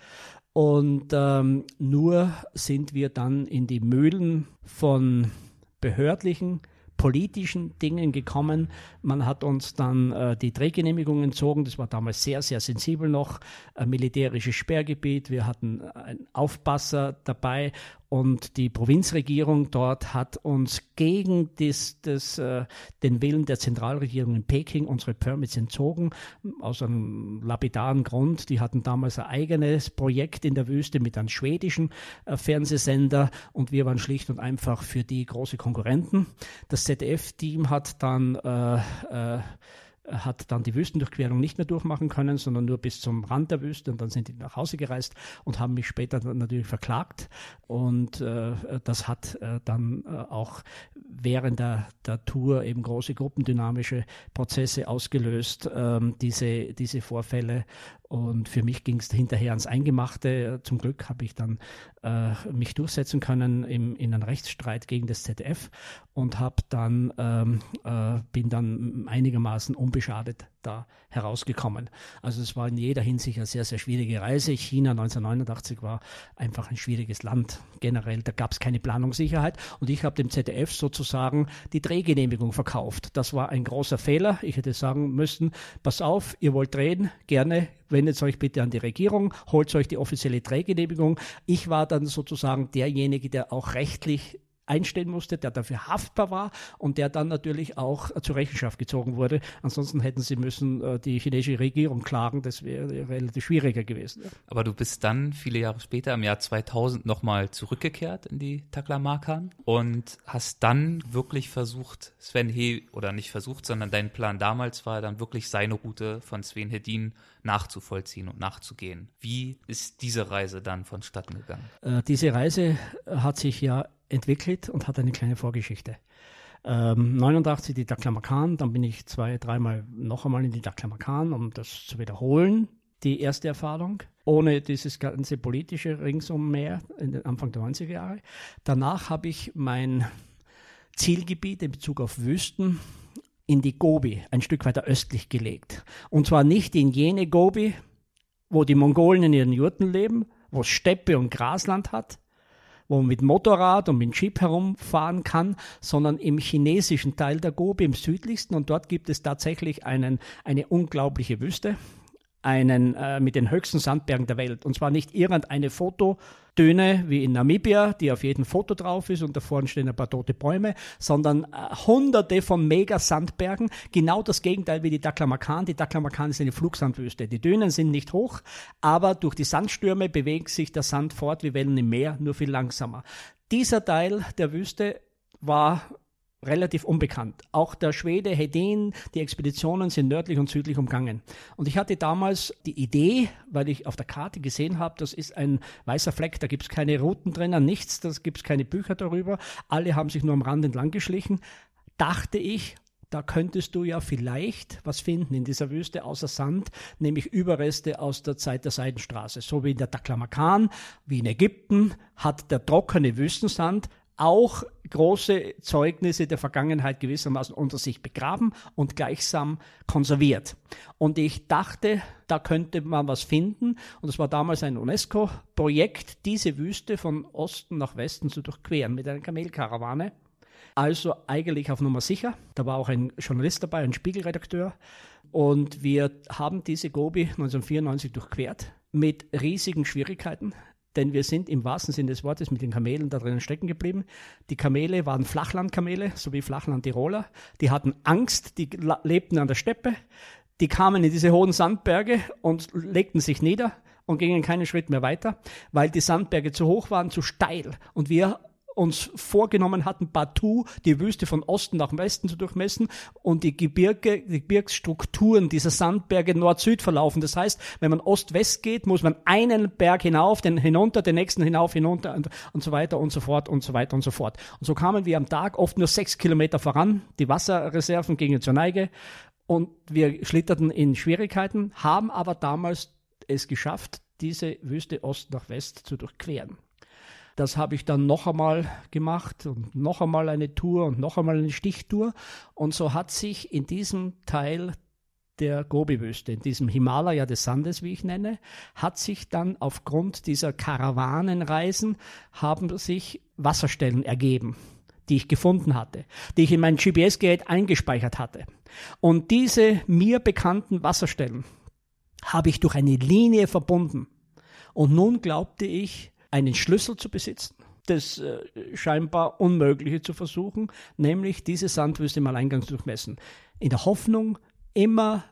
[SPEAKER 3] Und ähm, nur sind wir dann in die Mühlen von behördlichen politischen Dingen gekommen. Man hat uns dann äh, die Drehgenehmigung entzogen. Das war damals sehr, sehr sensibel noch. Ein militärisches Sperrgebiet. Wir hatten einen Aufpasser dabei und die Provinzregierung dort hat uns gegen das, das, äh, den Willen der Zentralregierung in Peking unsere Permits entzogen, aus einem lapidaren Grund. Die hatten damals ein eigenes Projekt in der Wüste mit einem schwedischen äh, Fernsehsender und wir waren schlicht und einfach für die große Konkurrenten. Das ZDF-Team hat dann äh, äh, hat dann die Wüstendurchquerung nicht mehr durchmachen können, sondern nur bis zum Rand der Wüste und dann sind die nach Hause gereist und haben mich später natürlich verklagt. Und äh, das hat äh, dann äh, auch während der, der Tour eben große gruppendynamische Prozesse ausgelöst, ähm, diese, diese Vorfälle und für mich ging es hinterher ans Eingemachte. Zum Glück habe ich dann äh, mich durchsetzen können im, in einem Rechtsstreit gegen das ZDF und habe dann ähm, äh, bin dann einigermaßen unbeschadet da herausgekommen. Also es war in jeder Hinsicht eine sehr, sehr schwierige Reise. China 1989 war einfach ein schwieriges Land generell. Da gab es keine Planungssicherheit und ich habe dem ZDF sozusagen die Drehgenehmigung verkauft. Das war ein großer Fehler. Ich hätte sagen müssen, pass auf, ihr wollt drehen, gerne, wendet euch bitte an die Regierung, holt euch die offizielle Drehgenehmigung. Ich war dann sozusagen derjenige, der auch rechtlich einstellen musste, der dafür haftbar war und der dann natürlich auch zur Rechenschaft gezogen wurde. Ansonsten hätten sie müssen äh, die chinesische Regierung klagen, das wäre relativ schwieriger gewesen.
[SPEAKER 1] Aber du bist dann viele Jahre später, im Jahr 2000, nochmal zurückgekehrt in die Taklamakan und hast dann wirklich versucht, Sven He, oder nicht versucht, sondern dein Plan damals war dann wirklich seine Route von Sven Hedin nachzuvollziehen und nachzugehen. Wie ist diese Reise dann vonstatten gegangen?
[SPEAKER 3] Äh, diese Reise hat sich ja entwickelt und hat eine kleine Vorgeschichte. Ähm, 89 die Daklamakan, dann bin ich zwei, dreimal noch einmal in die Daklamakan, um das zu wiederholen, die erste Erfahrung, ohne dieses ganze politische Ringsum mehr, in den Anfang der 90er Jahre. Danach habe ich mein Zielgebiet in Bezug auf Wüsten in die Gobi, ein Stück weiter östlich gelegt. Und zwar nicht in jene Gobi, wo die Mongolen in ihren Jurten leben, wo es Steppe und Grasland hat, wo man mit Motorrad und mit Jeep herumfahren kann, sondern im chinesischen Teil der Gobi, im südlichsten. Und dort gibt es tatsächlich einen, eine unglaubliche Wüste, einen äh, mit den höchsten Sandbergen der Welt. Und zwar nicht irgendeine Fotodüne wie in Namibia, die auf jedem Foto drauf ist und da vorne stehen ein paar tote Bäume, sondern äh, hunderte von Mega-Sandbergen. Genau das Gegenteil wie die Taklamakan. Die Taklamakan ist eine Flugsandwüste. Die Dünen sind nicht hoch, aber durch die Sandstürme bewegt sich der Sand fort wie Wellen im Meer, nur viel langsamer. Dieser Teil der Wüste war relativ unbekannt. Auch der Schwede Hedin, die Expeditionen sind nördlich und südlich umgangen. Und ich hatte damals die Idee, weil ich auf der Karte gesehen habe, das ist ein weißer Fleck, da gibt es keine Routen drinnen, nichts, da gibt es keine Bücher darüber, alle haben sich nur am Rand entlang geschlichen, dachte ich, da könntest du ja vielleicht was finden in dieser Wüste außer Sand, nämlich Überreste aus der Zeit der Seidenstraße. So wie in der Taklamakan, wie in Ägypten, hat der trockene Wüstensand auch große Zeugnisse der Vergangenheit gewissermaßen unter sich begraben und gleichsam konserviert. Und ich dachte, da könnte man was finden. Und es war damals ein UNESCO-Projekt, diese Wüste von Osten nach Westen zu durchqueren mit einer Kamelkarawane. Also eigentlich auf Nummer sicher. Da war auch ein Journalist dabei, ein Spiegelredakteur. Und wir haben diese Gobi 1994 durchquert mit riesigen Schwierigkeiten denn wir sind im wahrsten Sinne des Wortes mit den Kamelen da drinnen stecken geblieben. Die Kamele waren Flachlandkamele, so wie Flachland-Tiroler. Die hatten Angst, die lebten an der Steppe. Die kamen in diese hohen Sandberge und legten sich nieder und gingen keinen Schritt mehr weiter, weil die Sandberge zu hoch waren, zu steil. Und wir uns vorgenommen hatten, partout die Wüste von Osten nach Westen zu durchmessen und die Gebirge, die Gebirgsstrukturen dieser Sandberge Nord-Süd verlaufen. Das heißt, wenn man Ost-West geht, muss man einen Berg hinauf, den hinunter, den nächsten hinauf, hinunter und, und so weiter und so fort und so weiter und so fort. Und so kamen wir am Tag oft nur sechs Kilometer voran. Die Wasserreserven gingen zur Neige und wir schlitterten in Schwierigkeiten, haben aber damals es geschafft, diese Wüste Ost nach West zu durchqueren. Das habe ich dann noch einmal gemacht und noch einmal eine Tour und noch einmal eine Stichtour. Und so hat sich in diesem Teil der Gobi-Wüste, in diesem Himalaya des Sandes, wie ich nenne, hat sich dann aufgrund dieser Karawanenreisen haben sich Wasserstellen ergeben die ich gefunden hatte, die ich in mein GPS-Gerät eingespeichert hatte. Und diese mir bekannten Wasserstellen habe ich durch eine Linie verbunden. Und nun glaubte ich, einen Schlüssel zu besitzen, das äh, scheinbar Unmögliche zu versuchen, nämlich diese Sandwüste mal eingangs durchmessen. In der Hoffnung, immer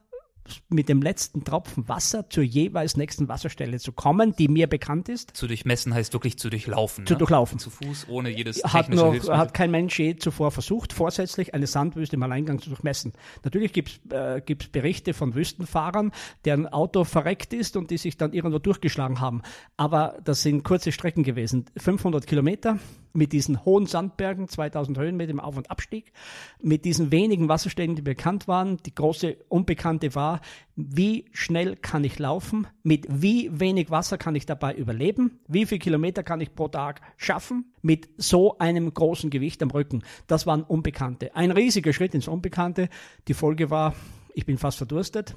[SPEAKER 3] mit dem letzten Tropfen Wasser zur jeweils nächsten Wasserstelle zu kommen, die mir bekannt ist.
[SPEAKER 1] Zu durchmessen heißt wirklich zu durchlaufen.
[SPEAKER 3] Zu ne? durchlaufen.
[SPEAKER 1] Zu Fuß, ohne jedes
[SPEAKER 3] hat noch, Hat kein Mensch je zuvor versucht, vorsätzlich eine Sandwüste im Alleingang zu durchmessen. Natürlich gibt es äh, gibt's Berichte von Wüstenfahrern, deren Auto verreckt ist und die sich dann irgendwo durchgeschlagen haben. Aber das sind kurze Strecken gewesen. 500 Kilometer mit diesen hohen Sandbergen, 2000 Höhenmeter im Auf- und Abstieg, mit diesen wenigen Wasserstellen, die bekannt waren. Die große Unbekannte war, wie schnell kann ich laufen, mit wie wenig Wasser kann ich dabei überleben, wie viele Kilometer kann ich pro Tag schaffen, mit so einem großen Gewicht am Rücken. Das waren Unbekannte. Ein riesiger Schritt ins Unbekannte. Die Folge war, ich bin fast verdurstet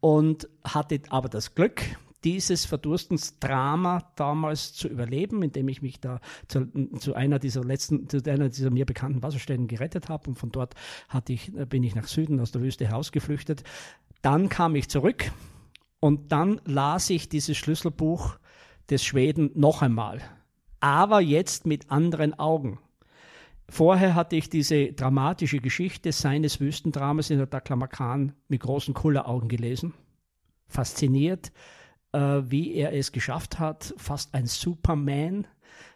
[SPEAKER 3] und hatte aber das Glück, dieses Verdurstensdrama damals zu überleben, indem ich mich da zu, zu, einer dieser letzten, zu einer dieser mir bekannten Wasserstellen gerettet habe und von dort hatte ich, bin ich nach Süden aus der Wüste herausgeflüchtet. Dann kam ich zurück und dann las ich dieses Schlüsselbuch des Schweden noch einmal, aber jetzt mit anderen Augen. Vorher hatte ich diese dramatische Geschichte seines Wüstendramas in der Taklamakan mit großen Kulleraugen gelesen, fasziniert, wie er es geschafft hat, fast ein Superman,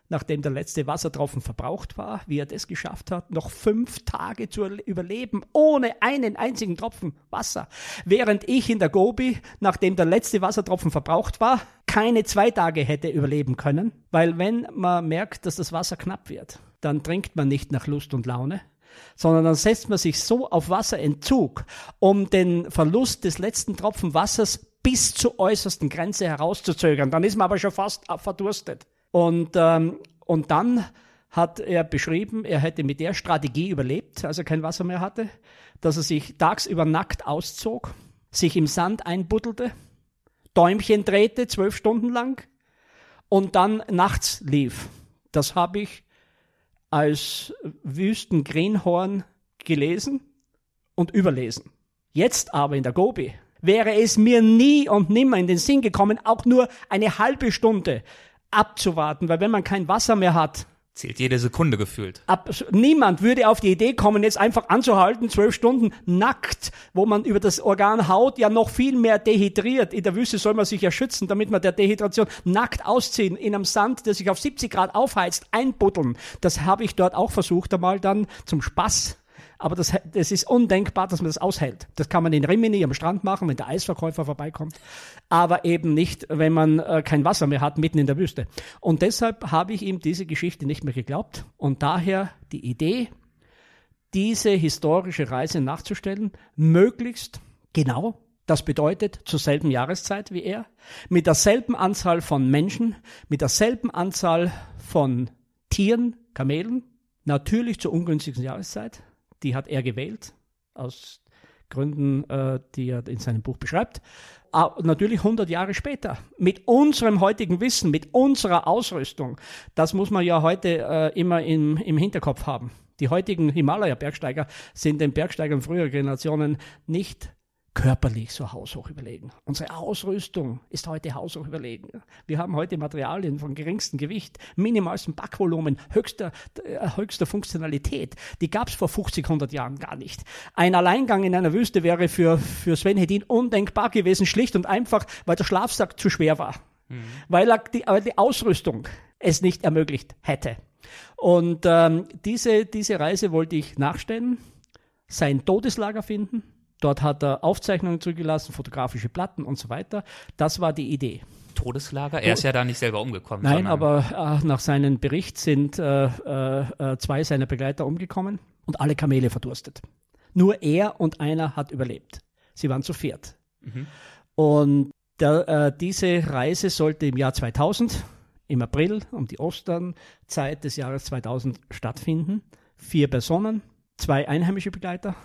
[SPEAKER 3] nachdem der letzte Wassertropfen verbraucht war, wie er das geschafft hat, noch fünf Tage zu überleben, ohne einen einzigen Tropfen Wasser. Während ich in der Gobi, nachdem der letzte Wassertropfen verbraucht war, keine zwei Tage hätte überleben können, weil wenn man merkt, dass das Wasser knapp wird, dann trinkt man nicht nach Lust und Laune, sondern dann setzt man sich so auf Wasserentzug, um den Verlust des letzten Tropfen Wassers bis zur äußersten Grenze herauszuzögern. Dann ist man aber schon fast verdurstet. Und, ähm, und dann hat er beschrieben, er hätte mit der Strategie überlebt, als er kein Wasser mehr hatte, dass er sich tagsüber nackt auszog, sich im Sand einbuddelte, Däumchen drehte, zwölf Stunden lang und dann nachts lief. Das habe ich als Wüstengreenhorn gelesen und überlesen. Jetzt aber in der Gobi wäre es mir nie und nimmer in den Sinn gekommen, auch nur eine halbe Stunde abzuwarten, weil wenn man kein Wasser mehr hat,
[SPEAKER 1] zählt jede Sekunde gefühlt.
[SPEAKER 3] Ab, niemand würde auf die Idee kommen, jetzt einfach anzuhalten, zwölf Stunden nackt, wo man über das Organ Haut ja noch viel mehr dehydriert. In der Wüste soll man sich ja schützen, damit man der Dehydration nackt ausziehen, in einem Sand, der sich auf 70 Grad aufheizt, einbuddeln. Das habe ich dort auch versucht einmal dann zum Spaß aber das, das ist undenkbar, dass man das aushält. Das kann man in Rimini am Strand machen, wenn der Eisverkäufer vorbeikommt, aber eben nicht, wenn man äh, kein Wasser mehr hat mitten in der Wüste. Und deshalb habe ich ihm diese Geschichte nicht mehr geglaubt und daher die Idee, diese historische Reise nachzustellen, möglichst genau. Das bedeutet zur selben Jahreszeit wie er, mit derselben Anzahl von Menschen, mit derselben Anzahl von Tieren, Kamelen, natürlich zur ungünstigsten Jahreszeit, die hat er gewählt, aus Gründen, äh, die er in seinem Buch beschreibt. Aber natürlich 100 Jahre später, mit unserem heutigen Wissen, mit unserer Ausrüstung, das muss man ja heute äh, immer im, im Hinterkopf haben. Die heutigen Himalaya-Bergsteiger sind den Bergsteigern früherer Generationen nicht körperlich so haushoch überlegen. Unsere Ausrüstung ist heute haushoch überlegen. Wir haben heute Materialien von geringstem Gewicht, minimalstem Backvolumen, höchster, äh, höchster Funktionalität. Die gab es vor 50, 100 Jahren gar nicht. Ein Alleingang in einer Wüste wäre für, für Sven Hedin undenkbar gewesen, schlicht und einfach, weil der Schlafsack zu schwer war. Mhm. Weil er die, die Ausrüstung es nicht ermöglicht hätte. Und ähm, diese, diese Reise wollte ich nachstellen, sein Todeslager finden, Dort hat er Aufzeichnungen zugelassen, fotografische Platten und so weiter. Das war die Idee.
[SPEAKER 1] Todeslager? Er ist ja da nicht selber umgekommen.
[SPEAKER 3] Nein, aber äh, nach seinem Bericht sind äh, äh, zwei seiner Begleiter umgekommen und alle Kamele verdurstet. Nur er und einer hat überlebt. Sie waren zu viert. Mhm. Und der, äh, diese Reise sollte im Jahr 2000, im April, um die Osternzeit des Jahres 2000 stattfinden. Vier Personen, zwei einheimische Begleiter,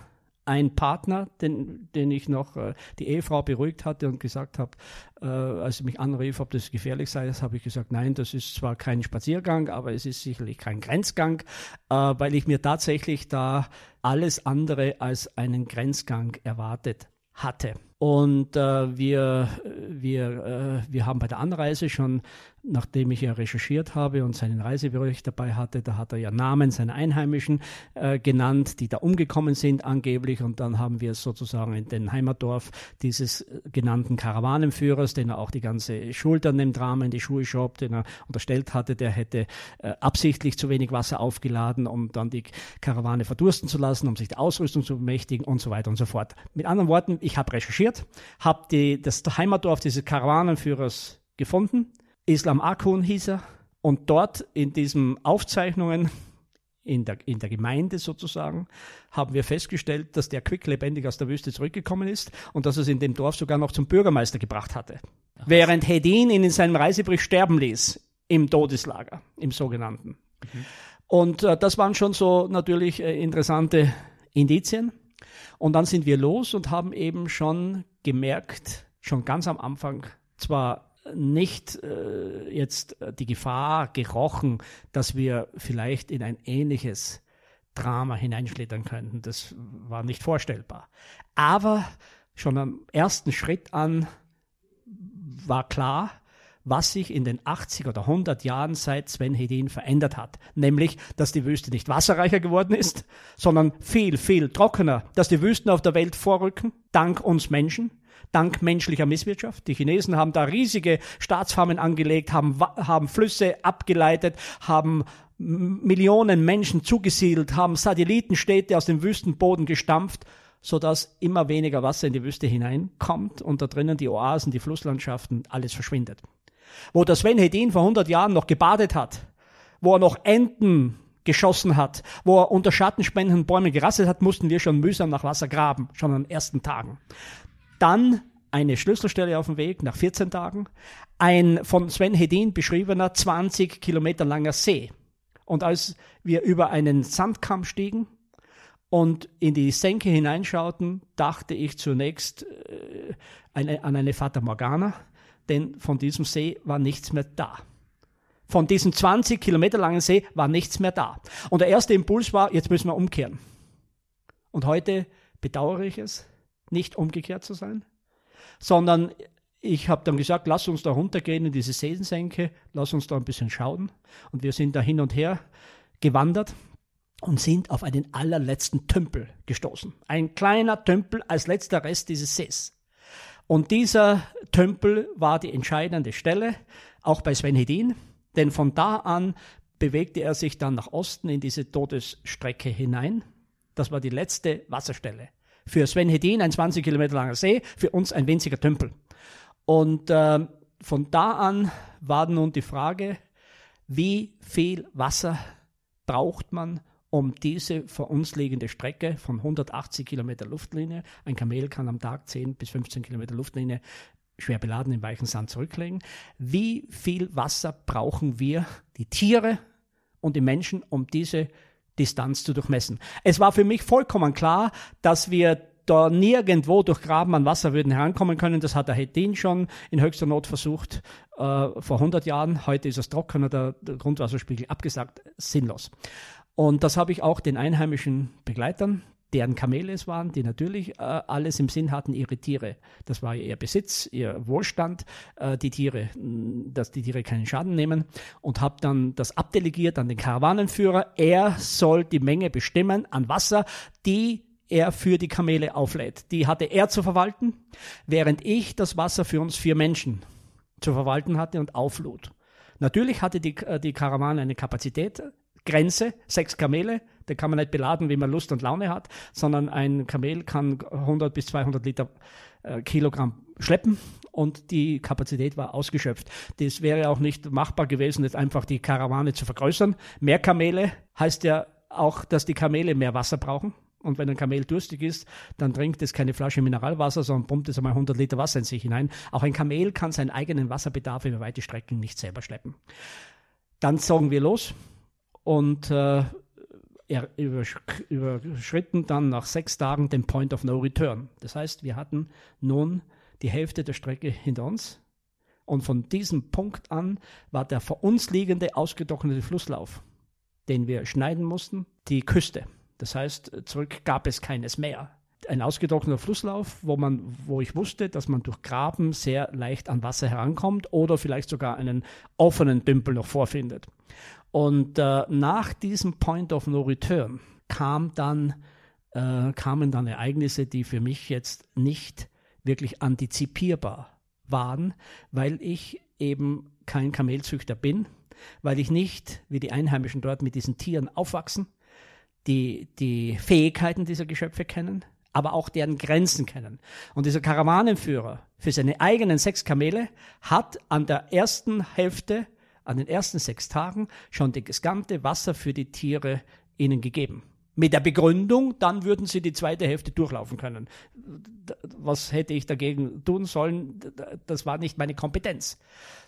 [SPEAKER 3] ein Partner, den, den ich noch äh, die Ehefrau beruhigt hatte und gesagt habe, äh, als sie mich anrief, ob das gefährlich sei, das habe ich gesagt, nein, das ist zwar kein Spaziergang, aber es ist sicherlich kein Grenzgang, äh, weil ich mir tatsächlich da alles andere als einen Grenzgang erwartet hatte. Und äh, wir, wir, äh, wir haben bei der Anreise schon nachdem ich ja recherchiert habe und seinen Reisebericht dabei hatte, da hat er ja Namen seiner Einheimischen äh, genannt, die da umgekommen sind angeblich. Und dann haben wir sozusagen in den Heimatdorf dieses äh, genannten Karawanenführers, den er auch die ganze Schuld an dem Drama in die Schuhe schob, den er unterstellt hatte, der hätte äh, absichtlich zu wenig Wasser aufgeladen, um dann die Karawane verdursten zu lassen, um sich der Ausrüstung zu bemächtigen und so weiter und so fort. Mit anderen Worten, ich habe recherchiert, habe das Heimatdorf dieses Karawanenführers gefunden, Islam Akun hieß er. Und dort in diesen Aufzeichnungen in der, in der Gemeinde sozusagen, haben wir festgestellt, dass der quicklebendig aus der Wüste zurückgekommen ist und dass er es in dem Dorf sogar noch zum Bürgermeister gebracht hatte. Ach, Während Hedin ihn in seinem Reisebericht sterben ließ, im Todeslager, im sogenannten. Mhm. Und äh, das waren schon so natürlich äh, interessante Indizien. Und dann sind wir los und haben eben schon gemerkt, schon ganz am Anfang, zwar nicht äh, jetzt äh, die Gefahr gerochen, dass wir vielleicht in ein ähnliches Drama hineinschlittern könnten. Das war nicht vorstellbar. Aber schon am ersten Schritt an war klar, was sich in den 80 oder 100 Jahren seit Sven Hedin verändert hat. Nämlich, dass die Wüste nicht wasserreicher geworden ist, sondern viel, viel trockener, dass die Wüsten auf der Welt vorrücken, dank uns Menschen, dank menschlicher Misswirtschaft. Die Chinesen haben da riesige Staatsfarmen angelegt, haben, haben Flüsse abgeleitet, haben Millionen Menschen zugesiedelt, haben Satellitenstädte aus dem Wüstenboden gestampft, sodass immer weniger Wasser in die Wüste hineinkommt und da drinnen die Oasen, die Flusslandschaften, alles verschwindet. Wo der Sven Hedin vor 100 Jahren noch gebadet hat, wo er noch Enten geschossen hat, wo er unter schattenspendenden Bäumen gerasselt hat, mussten wir schon mühsam nach Wasser graben, schon an den ersten Tagen. Dann eine Schlüsselstelle auf dem Weg nach 14 Tagen, ein von Sven Hedin beschriebener 20 Kilometer langer See. Und als wir über einen Sandkamm stiegen und in die Senke hineinschauten, dachte ich zunächst äh, eine, an eine Fata Morgana, denn von diesem See war nichts mehr da. Von diesem 20 Kilometer langen See war nichts mehr da. Und der erste Impuls war, jetzt müssen wir umkehren. Und heute bedauere ich es, nicht umgekehrt zu sein, sondern ich habe dann gesagt, lass uns da runtergehen in diese Sesensenke, lass uns da ein bisschen schauen. Und wir sind da hin und her gewandert und sind auf einen allerletzten Tümpel gestoßen. Ein kleiner Tümpel als letzter Rest dieses Sees. Und dieser Tümpel war die entscheidende Stelle, auch bei Sven Hedin, denn von da an bewegte er sich dann nach Osten in diese Todesstrecke hinein. Das war die letzte Wasserstelle. Für Sven Hedin ein 20 Kilometer langer See, für uns ein winziger Tümpel. Und äh, von da an war nun die Frage, wie viel Wasser braucht man, um diese vor uns liegende Strecke von 180 Kilometer Luftlinie, ein Kamel kann am Tag 10 bis 15 Kilometer Luftlinie schwer beladen im weichen Sand zurücklegen. Wie viel Wasser brauchen wir, die Tiere und die Menschen, um diese Distanz zu durchmessen. Es war für mich vollkommen klar, dass wir da nirgendwo durch Graben an Wasser würden herankommen können. Das hat der Hedin schon in höchster Not versucht äh, vor 100 Jahren. Heute ist es trockener, der, der Grundwasserspiegel abgesagt, sinnlos. Und das habe ich auch den einheimischen Begleitern, deren Kamele es waren, die natürlich äh, alles im Sinn hatten, ihre Tiere. Das war ihr Besitz, ihr Wohlstand, äh, die Tiere, dass die Tiere keinen Schaden nehmen und habe dann das abdelegiert an den Karawanenführer. Er soll die Menge bestimmen an Wasser, die er für die Kamele auflädt. Die hatte er zu verwalten, während ich das Wasser für uns vier Menschen zu verwalten hatte und auflud. Natürlich hatte die, äh, die Karawane eine Kapazität, Grenze, sechs Kamele, da kann man nicht beladen, wie man Lust und Laune hat, sondern ein Kamel kann 100 bis 200 Liter äh, Kilogramm schleppen und die Kapazität war ausgeschöpft. Das wäre auch nicht machbar gewesen, jetzt einfach die Karawane zu vergrößern. Mehr Kamele heißt ja auch, dass die Kamele mehr Wasser brauchen. Und wenn ein Kamel durstig ist, dann trinkt es keine Flasche Mineralwasser, sondern pumpt es einmal 100 Liter Wasser in sich hinein. Auch ein Kamel kann seinen eigenen Wasserbedarf über weite Strecken nicht selber schleppen. Dann zogen wir los und äh, er überschritten dann nach sechs Tagen den Point of No Return. Das heißt, wir hatten nun die Hälfte der Strecke hinter uns. Und von diesem Punkt an war der vor uns liegende ausgetrocknete Flusslauf, den wir schneiden mussten, die Küste. Das heißt, zurück gab es keines mehr. Ein ausgetrockneter Flusslauf, wo man, wo ich wusste, dass man durch Graben sehr leicht an Wasser herankommt oder vielleicht sogar einen offenen Dümpel noch vorfindet. Und äh, nach diesem Point of No Return kam dann, äh, kamen dann Ereignisse, die für mich jetzt nicht wirklich antizipierbar waren, weil ich eben kein Kamelzüchter bin, weil ich nicht, wie die Einheimischen dort, mit diesen Tieren aufwachsen, die, die Fähigkeiten dieser Geschöpfe kennen, aber auch deren Grenzen kennen. Und dieser Karawanenführer für seine eigenen sechs Kamele hat an der ersten Hälfte, an den ersten sechs Tagen schon das gesamte Wasser für die Tiere ihnen gegeben. Mit der Begründung, dann würden sie die zweite Hälfte durchlaufen können. Was hätte ich dagegen tun sollen? Das war nicht meine Kompetenz.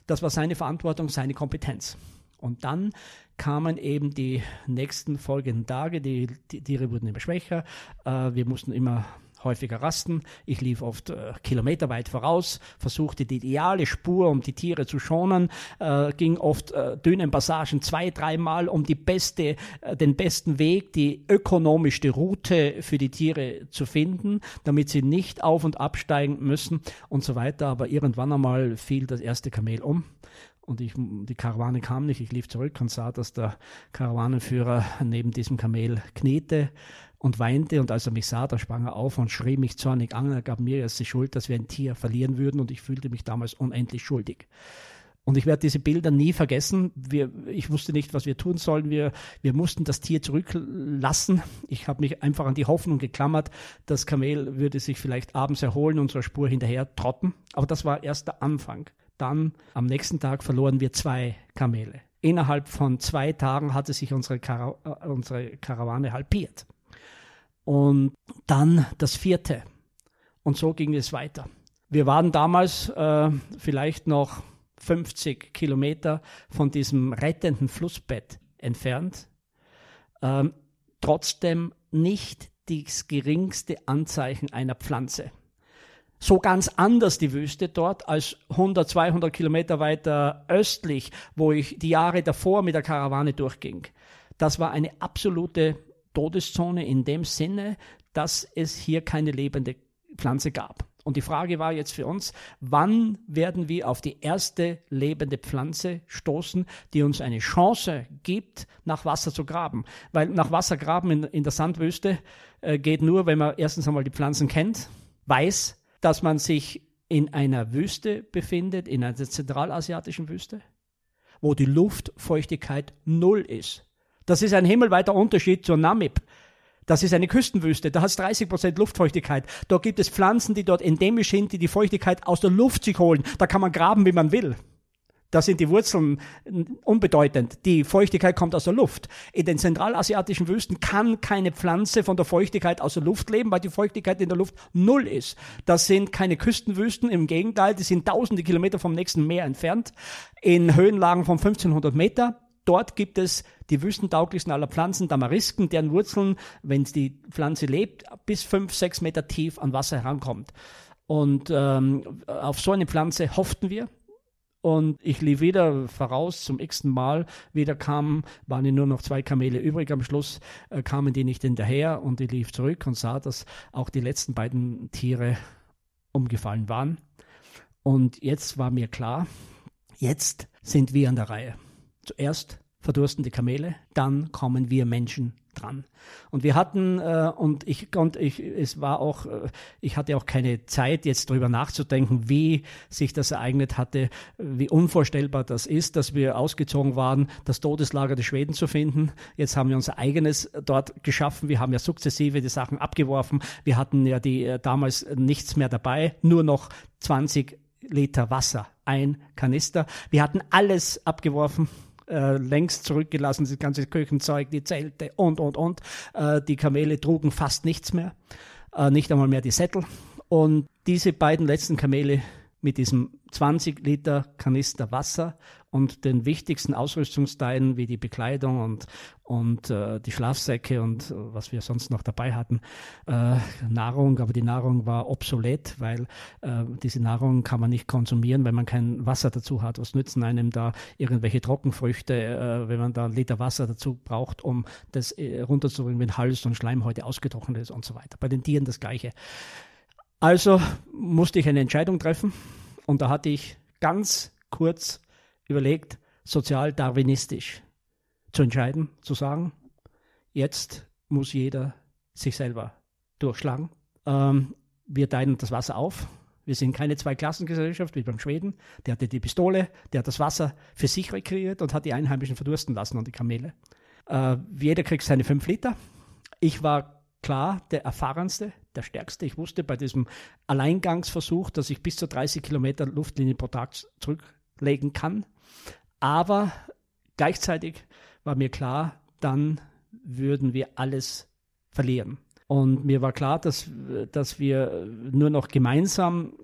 [SPEAKER 3] Das war seine Verantwortung, seine Kompetenz. Und dann kamen eben die nächsten folgenden Tage, die, die Tiere wurden immer schwächer, äh, wir mussten immer häufiger rasten. Ich lief oft äh, kilometerweit voraus, versuchte die ideale Spur, um die Tiere zu schonen, äh, ging oft äh, dünnen Passagen zwei, dreimal, um die beste, äh, den besten Weg, die ökonomischste Route für die Tiere zu finden, damit sie nicht auf und absteigen müssen und so weiter. Aber irgendwann einmal fiel das erste Kamel um und ich, die Karawane kam nicht. Ich lief zurück und sah, dass der Karawanenführer neben diesem Kamel kniete und weinte. Und als er mich sah, da sprang er auf und schrie mich zornig an. Er gab mir jetzt die Schuld, dass wir ein Tier verlieren würden. Und ich fühlte mich damals unendlich schuldig. Und ich werde diese Bilder nie vergessen. Wir, ich wusste nicht, was wir tun sollen. Wir, wir mussten das Tier zurücklassen. Ich habe mich einfach an die Hoffnung geklammert, das Kamel würde sich vielleicht abends erholen, unserer Spur hinterher trotten. Aber das war erst der Anfang. Dann am nächsten Tag verloren wir zwei Kamele. Innerhalb von zwei Tagen hatte sich unsere, Kara äh, unsere Karawane halbiert. Und dann das vierte. Und so ging es weiter. Wir waren damals äh, vielleicht noch 50 Kilometer von diesem rettenden Flussbett entfernt. Ähm, trotzdem nicht das geringste Anzeichen einer Pflanze so ganz anders die Wüste dort als 100, 200 Kilometer weiter östlich, wo ich die Jahre davor mit der Karawane durchging. Das war eine absolute Todeszone in dem Sinne, dass es hier keine lebende Pflanze gab. Und die Frage war jetzt für uns, wann werden wir auf die erste lebende Pflanze stoßen, die uns eine Chance gibt, nach Wasser zu graben? Weil nach Wasser graben in, in der Sandwüste äh, geht nur, wenn man erstens einmal die Pflanzen kennt, weiß, dass man sich in einer Wüste befindet, in einer zentralasiatischen Wüste, wo die Luftfeuchtigkeit null ist. Das ist ein himmelweiter Unterschied zur Namib. Das ist eine Küstenwüste, da hat es 30 Prozent Luftfeuchtigkeit. Dort gibt es Pflanzen, die dort endemisch sind, die die Feuchtigkeit aus der Luft sich holen. Da kann man graben, wie man will. Da sind die Wurzeln unbedeutend. Die Feuchtigkeit kommt aus der Luft. In den zentralasiatischen Wüsten kann keine Pflanze von der Feuchtigkeit aus der Luft leben, weil die Feuchtigkeit in der Luft null ist. Das sind keine Küstenwüsten, im Gegenteil, die sind tausende Kilometer vom nächsten Meer entfernt, in Höhenlagen von 1500 Meter. Dort gibt es die wüstentauglichsten aller Pflanzen, Damarisken, deren Wurzeln, wenn die Pflanze lebt, bis fünf, sechs Meter tief an Wasser herankommt. Und ähm, auf so eine Pflanze hofften wir, Und ich lief wieder voraus zum x-ten Mal. Wieder kamen, waren nur noch zwei Kamele übrig. Am Schluss äh, kamen die nicht hinterher und ich lief zurück und sah, dass auch die letzten beiden Tiere umgefallen waren. Und jetzt war mir klar, jetzt sind wir an der Reihe. Zuerst verdursten die Kamele, dann kommen wir Menschen dran. Und wir hatten, äh, und ich konnte, ich, es war auch, äh, ich hatte auch keine Zeit, jetzt darüber nachzudenken, wie sich das ereignet hatte, wie unvorstellbar das ist, dass wir ausgezogen waren, das Todeslager der Schweden zu finden. Jetzt haben wir unser eigenes dort geschaffen. Wir haben ja sukzessive die Sachen abgeworfen. Wir hatten ja die äh, damals nichts mehr dabei, nur noch 20 Liter Wasser, ein Kanister. Wir hatten alles abgeworfen äh, längst zurückgelassen, das ganze Küchenzeug, die Zelte und, und, und. Äh, die Kamele trugen fast nichts mehr, äh, nicht einmal mehr die Sättel. Und diese beiden letzten Kamele mit diesem 20 Liter Kanister Wasser und den wichtigsten Ausrüstungsteilen wie die Bekleidung und, und äh, die Schlafsäcke und äh, was wir sonst noch dabei hatten, äh, Nahrung, aber die Nahrung war obsolet, weil äh, diese Nahrung kann man nicht konsumieren, wenn man kein Wasser dazu hat. Was nützen einem da irgendwelche Trockenfrüchte, äh, wenn man da einen Liter Wasser dazu braucht, um das äh, runterzubringen, wenn Hals und Schleimhäute ausgetrocknet ist und so weiter. Bei den Tieren das Gleiche. Also musste ich eine Entscheidung treffen und da hatte ich ganz kurz überlegt, sozial-darwinistisch zu entscheiden, zu sagen, jetzt muss jeder sich selber durchschlagen. Ähm, wir teilen das Wasser auf. Wir sind keine Zweiklassengesellschaft wie beim Schweden. Der hatte die Pistole, der hat das Wasser für sich rekreiert und hat die Einheimischen verdursten lassen und die Kamele. Äh, jeder kriegt seine fünf Liter. Ich war klar der erfahrenste, der stärkste. Ich wusste bei diesem Alleingangsversuch, dass ich bis zu 30 Kilometer Luftlinie pro Tag zurücklegen kann. Aber gleichzeitig war mir klar, dann würden wir alles verlieren. Und mir war klar, dass, dass wir nur noch gemeinsam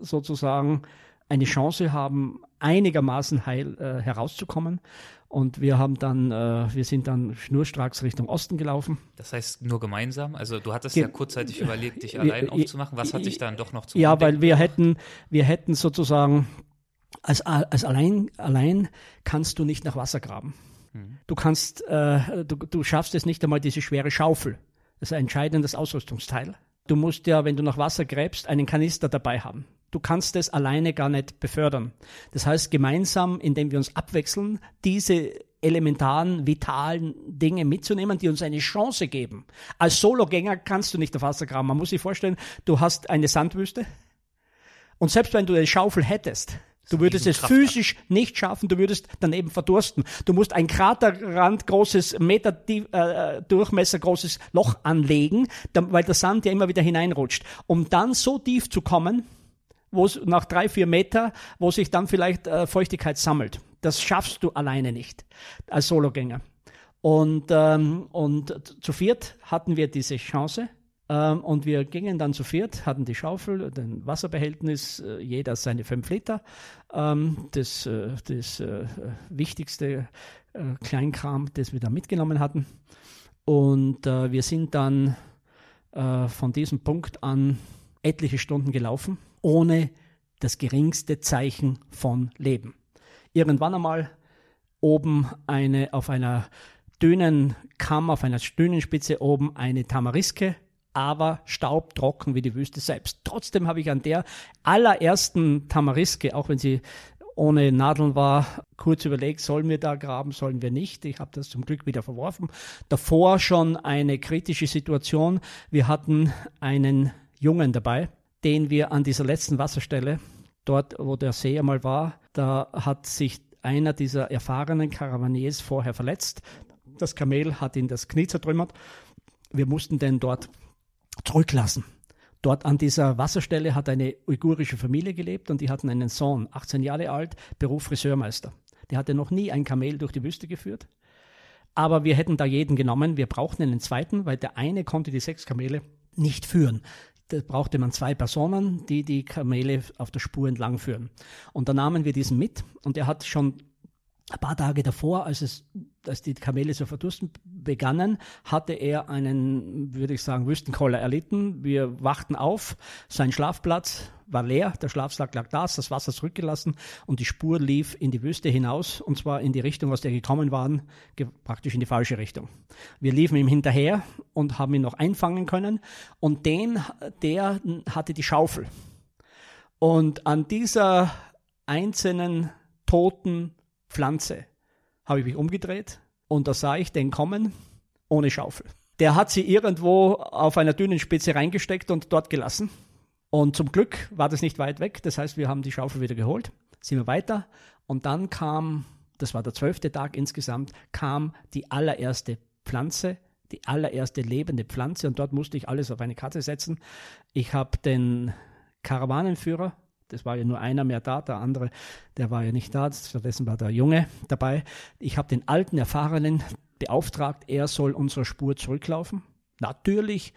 [SPEAKER 3] sozusagen eine Chance haben, einigermaßen heil äh, herauszukommen. Und wir haben dann, äh, wir sind dann schnurstracks Richtung Osten gelaufen.
[SPEAKER 1] Das heißt nur gemeinsam? Also du hattest Ge ja kurzzeitig überlegt, dich allein aufzumachen. Was hat sich dann doch noch zu
[SPEAKER 3] Ja, weil wir hätten, wir hätten sozusagen als, als allein, allein kannst du nicht nach Wasser graben. Hm. Du kannst, äh, du, du schaffst es nicht einmal diese schwere Schaufel. Das ist ein entscheidendes Ausrüstungsteil. Du musst ja, wenn du nach Wasser gräbst, einen Kanister dabei haben. Du kannst es alleine gar nicht befördern. Das heißt, gemeinsam, indem wir uns abwechseln, diese elementaren, vitalen Dinge mitzunehmen, die uns eine Chance geben. Als Sologänger kannst du nicht auf Wasser graben. Man muss sich vorstellen, du hast eine Sandwüste und selbst wenn du eine Schaufel hättest, Du würdest es physisch nicht schaffen, du würdest daneben verdursten. Du musst ein Kraterrand großes, Meter äh, Durchmesser großes Loch anlegen, weil der Sand ja immer wieder hineinrutscht. Um dann so tief zu kommen, wo nach drei, vier Meter, wo sich dann vielleicht äh, Feuchtigkeit sammelt. Das schaffst du alleine nicht als Sologänger. Und, ähm, und zu viert hatten wir diese Chance. Ähm, und wir gingen dann zu viert, hatten die Schaufel, den Wasserbehältnis, äh, jeder seine fünf Liter. Ähm, das äh, das äh, wichtigste äh, Kleinkram, das wir da mitgenommen hatten. Und äh, wir sind dann äh, von diesem Punkt an etliche Stunden gelaufen ohne das geringste Zeichen von Leben. Irgendwann einmal oben eine auf einer dünnen Kamm, auf einer Dünenspitze oben eine Tamariske, aber staubtrocken wie die Wüste selbst. Trotzdem habe ich an der allerersten Tamariske, auch wenn sie ohne Nadeln war, kurz überlegt, sollen wir da graben, sollen wir nicht. Ich habe das zum Glück wieder verworfen. Davor schon eine kritische Situation. Wir hatten einen Jungen dabei, den wir an dieser letzten Wasserstelle, dort wo der See einmal war, da hat sich einer dieser erfahrenen Karavaniers vorher verletzt. Das Kamel hat ihn das Knie zertrümmert. Wir mussten den dort zurücklassen. Dort an dieser Wasserstelle hat eine uigurische Familie gelebt und die hatten einen Sohn, 18 Jahre alt, Beruf Friseurmeister. Der hatte noch nie ein Kamel durch die Wüste geführt. Aber wir hätten da jeden genommen. Wir brauchten einen zweiten, weil der eine konnte die sechs Kamele nicht führen da brauchte man zwei Personen, die die Kamele auf der Spur entlang führen. Und da nahmen wir diesen mit und er hat schon ein paar Tage davor, als es als die Kamele zu verdursten begannen, hatte er einen, würde ich sagen, Wüstenkoller erlitten. Wir wachten auf, sein Schlafplatz war leer, der Schlafsack lag da, das Wasser zurückgelassen und die Spur lief in die Wüste hinaus und zwar in die Richtung, aus der gekommen waren, praktisch in die falsche Richtung. Wir liefen ihm hinterher und haben ihn noch einfangen können und den, der hatte die Schaufel. Und an dieser einzelnen toten Pflanze habe ich mich umgedreht und da sah ich den kommen ohne Schaufel. Der hat sie irgendwo auf einer dünnen Spitze reingesteckt und dort gelassen. Und zum Glück war das nicht weit weg. Das heißt, wir haben die Schaufel wieder geholt, sind wir weiter. Und dann kam, das war der zwölfte Tag insgesamt, kam die allererste Pflanze, die allererste lebende Pflanze. Und dort musste ich alles auf eine Karte setzen. Ich habe den Karawanenführer das war ja nur einer mehr da, der andere, der war ja nicht da, stattdessen war der Junge dabei. Ich habe den alten, erfahrenen beauftragt, er soll unserer Spur zurücklaufen. Natürlich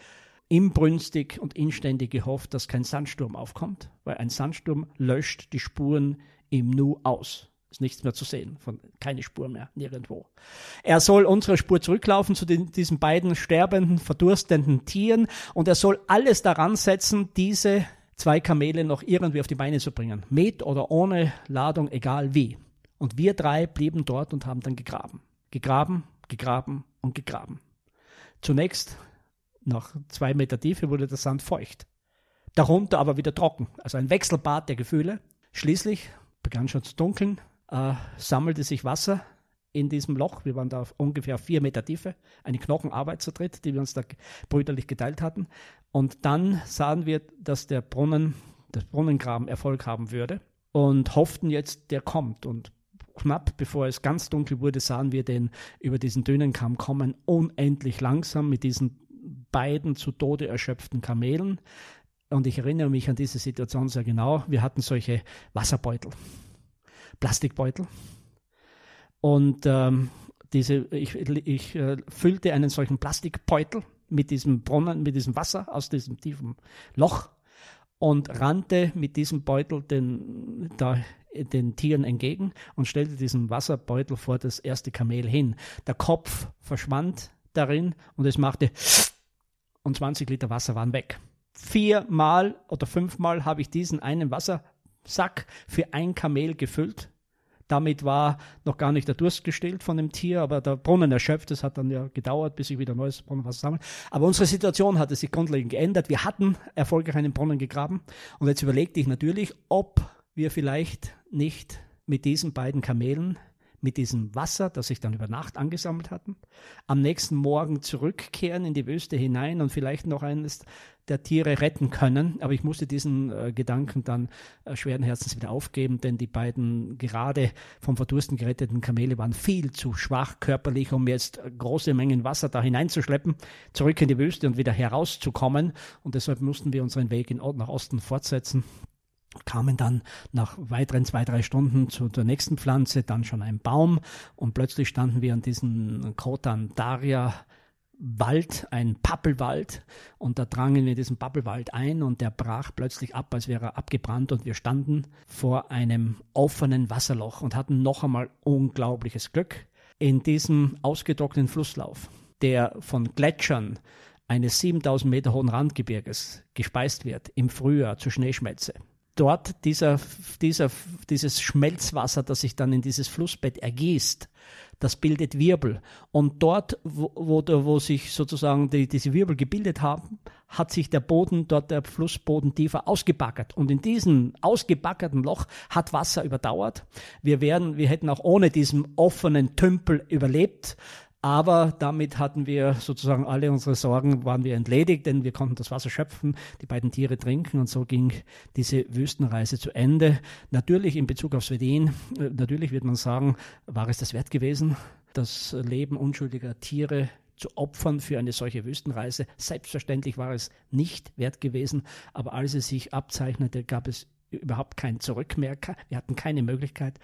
[SPEAKER 3] inbrünstig und inständig gehofft, dass kein Sandsturm aufkommt, weil ein Sandsturm löscht die Spuren im Nu aus. Ist nichts mehr zu sehen, von, keine Spur mehr, nirgendwo. Er soll unsere Spur zurücklaufen zu den, diesen beiden sterbenden, verdurstenden Tieren und er soll alles daran setzen, diese zwei Kamele noch irgendwie auf die Beine zu bringen. Mit oder ohne Ladung, egal wie. Und wir drei blieben dort und haben dann gegraben. Gegraben, gegraben und gegraben. Zunächst, nach zwei Meter Tiefe, wurde der Sand feucht. Darunter aber wieder trocken. Also ein Wechselbad der Gefühle. Schließlich begann schon zu dunkeln, äh, sammelte sich Wasser in diesem Loch. Wir waren da auf ungefähr vier Meter Tiefe. Eine Knochenarbeit zu dritt, die wir uns da brüderlich geteilt hatten. Und dann sahen wir, dass der Brunnen, das Brunnengraben Erfolg haben würde und hofften jetzt, der kommt. Und knapp bevor es ganz dunkel wurde, sahen wir den über diesen Dünenkamm kommen, unendlich langsam mit diesen beiden zu Tode erschöpften Kamelen. Und ich erinnere mich an diese Situation sehr genau. Wir hatten solche Wasserbeutel, Plastikbeutel. Und ähm, diese, ich, ich äh, füllte einen solchen Plastikbeutel mit diesem Brunnen, mit diesem Wasser aus diesem tiefen Loch und rannte mit diesem Beutel den, da, den Tieren entgegen und stellte diesen Wasserbeutel vor das erste Kamel hin. Der Kopf verschwand darin und es machte und 20 Liter Wasser waren weg. Viermal oder fünfmal habe ich diesen einen Wassersack für ein Kamel gefüllt damit war noch gar nicht der Durst gestillt von dem Tier, aber der Brunnen erschöpft. Es hat dann ja gedauert, bis ich wieder neues Brunnenwasser sammle. Aber unsere Situation hatte sich grundlegend geändert. Wir hatten erfolgreich einen Brunnen gegraben. Und jetzt überlegte ich natürlich, ob wir vielleicht nicht mit diesen beiden Kamelen mit diesem Wasser, das sich dann über Nacht angesammelt hatten, am nächsten Morgen zurückkehren in die Wüste hinein und vielleicht noch eines der Tiere retten können. Aber ich musste diesen äh, Gedanken dann äh, schweren Herzens wieder aufgeben, denn die beiden gerade vom Verdursten geretteten Kamele waren viel zu schwach körperlich, um jetzt große Mengen Wasser da hineinzuschleppen, zurück in die Wüste und wieder herauszukommen. Und deshalb mussten wir unseren Weg in, nach Osten fortsetzen kamen dann nach weiteren zwei, drei Stunden zu der nächsten Pflanze, dann schon ein Baum und plötzlich standen wir an diesem Kotan Daria Wald, ein Pappelwald und da drangen wir in diesen Pappelwald ein und der brach plötzlich ab, als wäre er abgebrannt und wir standen vor einem offenen Wasserloch und hatten noch einmal unglaubliches Glück in diesem ausgetrockneten Flusslauf, der von Gletschern eines 7000 Meter hohen Randgebirges gespeist wird im Frühjahr zur Schneeschmelze dort dieser, dieser, dieses Schmelzwasser, das sich dann in dieses Flussbett ergießt, das bildet Wirbel. Und dort, wo, wo, wo sich sozusagen die, diese Wirbel gebildet haben, hat sich der Boden, dort der Flussboden tiefer ausgebackert. Und in diesem ausgebackerten Loch hat Wasser überdauert. Wir wären, wir hätten auch ohne diesen offenen Tümpel überlebt. Aber damit hatten wir sozusagen alle unsere Sorgen, waren wir entledigt, denn wir konnten das Wasser schöpfen, die beiden Tiere trinken und so ging diese Wüstenreise zu Ende. Natürlich in Bezug auf Sweden, äh, natürlich wird man sagen, war es das wert gewesen, das Leben unschuldiger Tiere zu opfern für eine solche Wüstenreise. Selbstverständlich war es nicht wert gewesen, aber als es sich abzeichnete, gab es überhaupt kein Zurück mehr. Wir hatten keine Möglichkeit.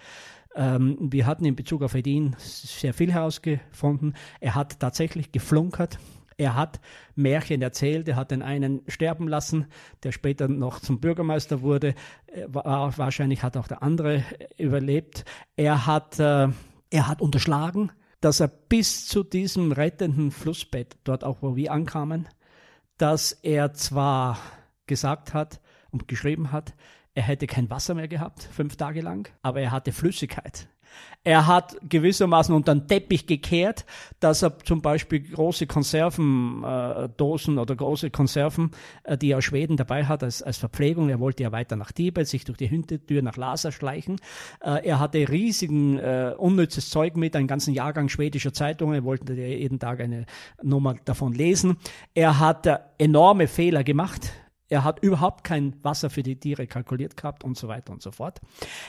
[SPEAKER 3] Ähm, wir hatten in Bezug auf Edin sehr viel herausgefunden. Er hat tatsächlich geflunkert. Er hat Märchen erzählt, er hat den einen sterben lassen, der später noch zum Bürgermeister wurde. War, wahrscheinlich hat auch der andere überlebt. Er hat, äh, er hat unterschlagen, dass er bis zu diesem rettenden Flussbett, dort auch wo wir ankamen, dass er zwar gesagt hat und geschrieben hat, er hätte kein Wasser mehr gehabt, fünf Tage lang, aber er hatte Flüssigkeit. Er hat gewissermaßen unter den Teppich gekehrt, dass er zum Beispiel große Konservendosen äh, oder große Konserven, äh, die er aus Schweden dabei hat als, als Verpflegung. Er wollte ja weiter nach Tibet, sich durch die Hintertür nach Lhasa schleichen. Äh, er hatte riesigen äh, unnützes Zeug mit, einen ganzen Jahrgang schwedischer Zeitungen. Er wollte jeden Tag eine Nummer davon lesen. Er hat äh, enorme Fehler gemacht er hat überhaupt kein Wasser für die Tiere kalkuliert gehabt und so weiter und so fort.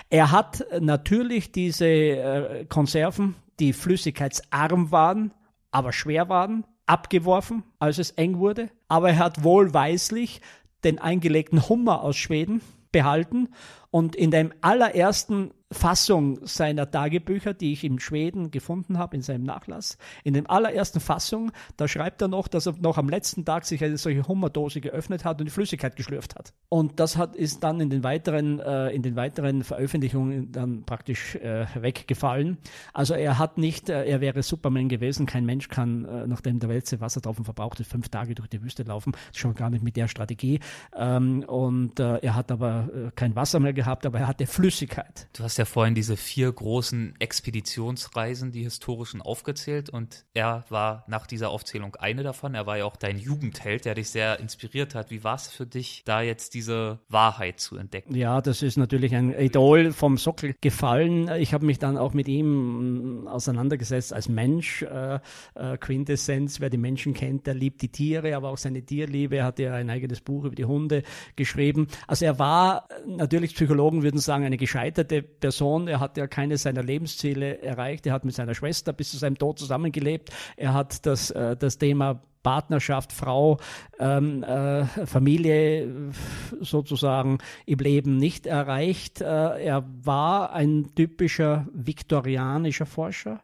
[SPEAKER 3] Er hat natürlich diese äh, Konserven, die flüssigkeitsarm waren, aber schwer waren, abgeworfen, als es eng wurde. Aber er hat wohlweislich den eingelegten Hummer aus Schweden behalten und in dem allerersten Fassung seiner Tagebücher, die ich in Schweden gefunden habe, in seinem Nachlass. In der allerersten Fassung, da schreibt er noch, dass er noch am letzten Tag sich eine solche Hummerdose geöffnet hat und die Flüssigkeit geschlürft hat. Und das hat, ist dann in den weiteren, äh, in den weiteren Veröffentlichungen dann praktisch äh, weggefallen. Also er hat nicht, äh, er wäre Superman gewesen. Kein Mensch kann, äh, nachdem der Welt Wassertropfen verbraucht ist, fünf Tage durch die Wüste laufen. Schon gar nicht mit der Strategie. Ähm, und äh, er hat aber äh, kein Wasser mehr gehabt, aber er hatte Flüssigkeit.
[SPEAKER 1] Du hast ja vorhin diese vier großen Expeditionsreisen, die historischen, aufgezählt und er war nach dieser Aufzählung eine davon. Er war ja auch dein Jugendheld, der dich sehr inspiriert hat. Wie war es für dich, da jetzt diese Wahrheit zu entdecken?
[SPEAKER 3] Ja, das ist natürlich ein Idol vom Sockel gefallen. Ich habe mich dann auch mit ihm auseinandergesetzt als Mensch. Äh, äh, Quintessenz, wer die Menschen kennt, der liebt die Tiere, aber auch seine Tierliebe. Er hat ja ein eigenes Buch über die Hunde geschrieben. Also er war natürlich, Psychologen würden sagen, eine gescheiterte Person er hat ja keine seiner Lebensziele erreicht, er hat mit seiner Schwester bis zu seinem Tod zusammengelebt, er hat das, äh, das Thema Partnerschaft, Frau, ähm, äh, Familie sozusagen im Leben nicht erreicht. Äh, er war ein typischer viktorianischer Forscher.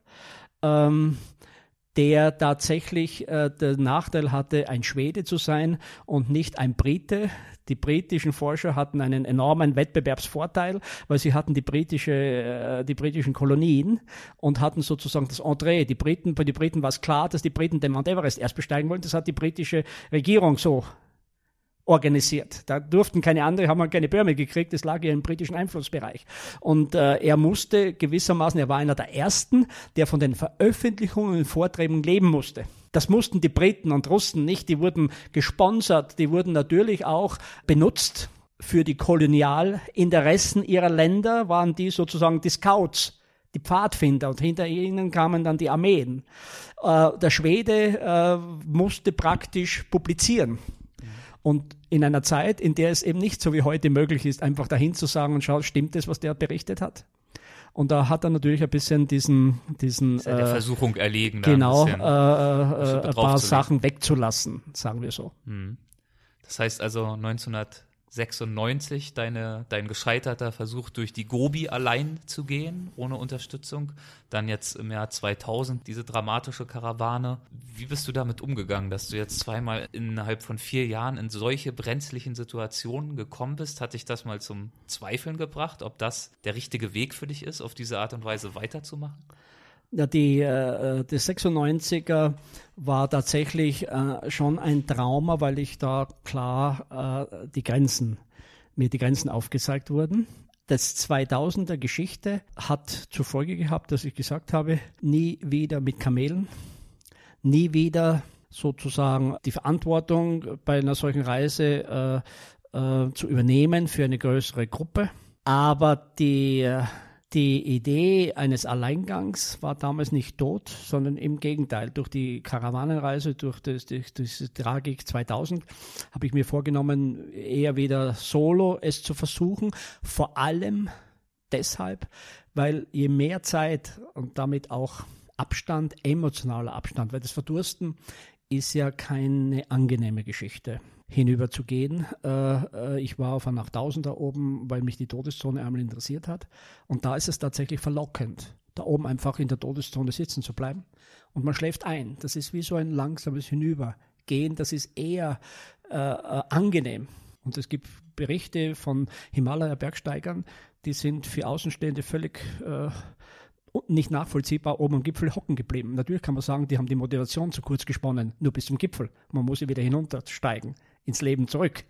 [SPEAKER 3] Ähm, der tatsächlich äh, den Nachteil hatte, ein Schwede zu sein und nicht ein Brite. Die britischen Forscher hatten einen enormen Wettbewerbsvorteil, weil sie hatten die, britische, äh, die britischen Kolonien und hatten sozusagen das Entree. Die Briten, bei den Briten war es klar, dass die Briten den Mount Everest erst besteigen wollen. Das hat die britische Regierung so organisiert. Da durften keine andere, haben wir keine Böhme gekriegt, das lag ja im britischen Einflussbereich. Und äh, er musste gewissermaßen, er war einer der ersten, der von den Veröffentlichungen und Vorträgen leben musste. Das mussten die Briten und Russen nicht, die wurden gesponsert, die wurden natürlich auch benutzt für die Kolonialinteressen ihrer Länder, waren die sozusagen die Scouts, die Pfadfinder und hinter ihnen kamen dann die Armeen. Äh, der Schwede äh, musste praktisch publizieren. Und in einer Zeit, in der es eben nicht so wie heute möglich ist, einfach dahin zu sagen und schau, stimmt das, was der berichtet hat? Und da hat er natürlich ein bisschen diesen, diesen
[SPEAKER 1] ja der äh, Versuchung erlegen,
[SPEAKER 3] genau, ein, äh, äh, ein paar Sachen wegzulassen, sagen wir so. Hm.
[SPEAKER 1] Das heißt also 1900 96 deine, dein gescheiterter Versuch durch die Gobi allein zu gehen, ohne Unterstützung. Dann jetzt im Jahr 2000 diese dramatische Karawane. Wie bist du damit umgegangen, dass du jetzt zweimal innerhalb von vier Jahren in solche brenzlichen Situationen gekommen bist? Hat dich das mal zum Zweifeln gebracht, ob das der richtige Weg für dich ist, auf diese Art und Weise weiterzumachen?
[SPEAKER 3] Die, äh, die 96er war tatsächlich äh, schon ein Trauma, weil ich da klar äh, die Grenzen, mir die Grenzen aufgezeigt wurden. Das 2000er Geschichte hat zur Folge gehabt, dass ich gesagt habe, nie wieder mit Kamelen, nie wieder sozusagen die Verantwortung bei einer solchen Reise äh, äh, zu übernehmen für eine größere Gruppe. Aber die äh, die Idee eines Alleingangs war damals nicht tot, sondern im Gegenteil. Durch die Karawanenreise, durch, das, durch diese Tragik 2000 habe ich mir vorgenommen, eher wieder solo es zu versuchen. Vor allem deshalb, weil je mehr Zeit und damit auch Abstand, emotionaler Abstand, weil das Verdursten ist ja keine angenehme Geschichte hinüber zu gehen. Äh, äh, ich war auf einer 8000 oben, weil mich die Todeszone einmal interessiert hat. Und da ist es tatsächlich verlockend, da oben einfach in der Todeszone sitzen zu bleiben. Und man schläft ein. Das ist wie so ein langsames Hinübergehen. Das ist eher äh, äh, angenehm. Und es gibt Berichte von Himalaya-Bergsteigern, die sind für Außenstehende völlig äh, nicht nachvollziehbar oben am Gipfel hocken geblieben. Natürlich kann man sagen, die haben die Motivation zu kurz gesponnen, nur bis zum Gipfel. Man muss ja wieder hinuntersteigen, ins Leben zurück.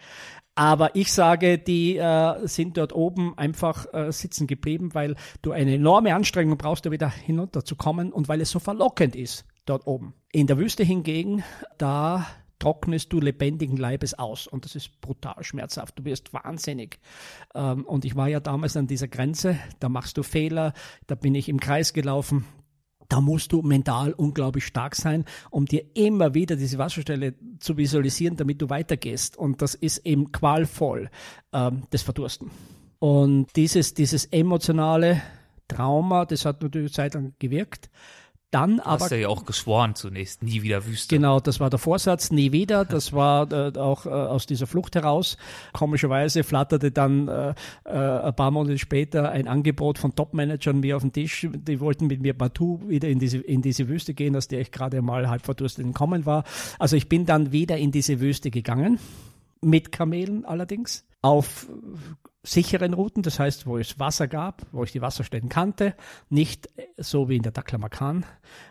[SPEAKER 3] Aber ich sage, die äh, sind dort oben einfach äh, sitzen geblieben, weil du eine enorme Anstrengung brauchst, da wieder hinunterzukommen und weil es so verlockend ist dort oben. In der Wüste hingegen, da trocknest du lebendigen Leibes aus und das ist brutal schmerzhaft. Du wirst wahnsinnig. Ähm, und ich war ja damals an dieser Grenze, da machst du Fehler, da bin ich im Kreis gelaufen. Da musst du mental unglaublich stark sein, um dir immer wieder diese Wasserstelle zu visualisieren, damit du weitergehst. Und das ist eben qualvoll, ähm, das Verdursten. Und dieses, dieses emotionale Trauma, das hat natürlich Zeit lang gewirkt. Dann
[SPEAKER 1] du
[SPEAKER 3] aber.
[SPEAKER 1] Hast ja auch geschworen zunächst, nie wieder Wüste.
[SPEAKER 3] Genau, das war der Vorsatz, nie wieder. Das war äh, auch äh, aus dieser Flucht heraus. Komischerweise flatterte dann äh, äh, ein paar Monate später ein Angebot von Top-Managern mir auf den Tisch. Die wollten mit mir partout wieder in diese, in diese Wüste gehen, aus der ich gerade mal halb verdurstet entkommen war. Also ich bin dann wieder in diese Wüste gegangen. Mit Kamelen allerdings. Auf sicheren Routen, das heißt, wo es Wasser gab, wo ich die Wasserstellen kannte, nicht so wie in der Taklamakan,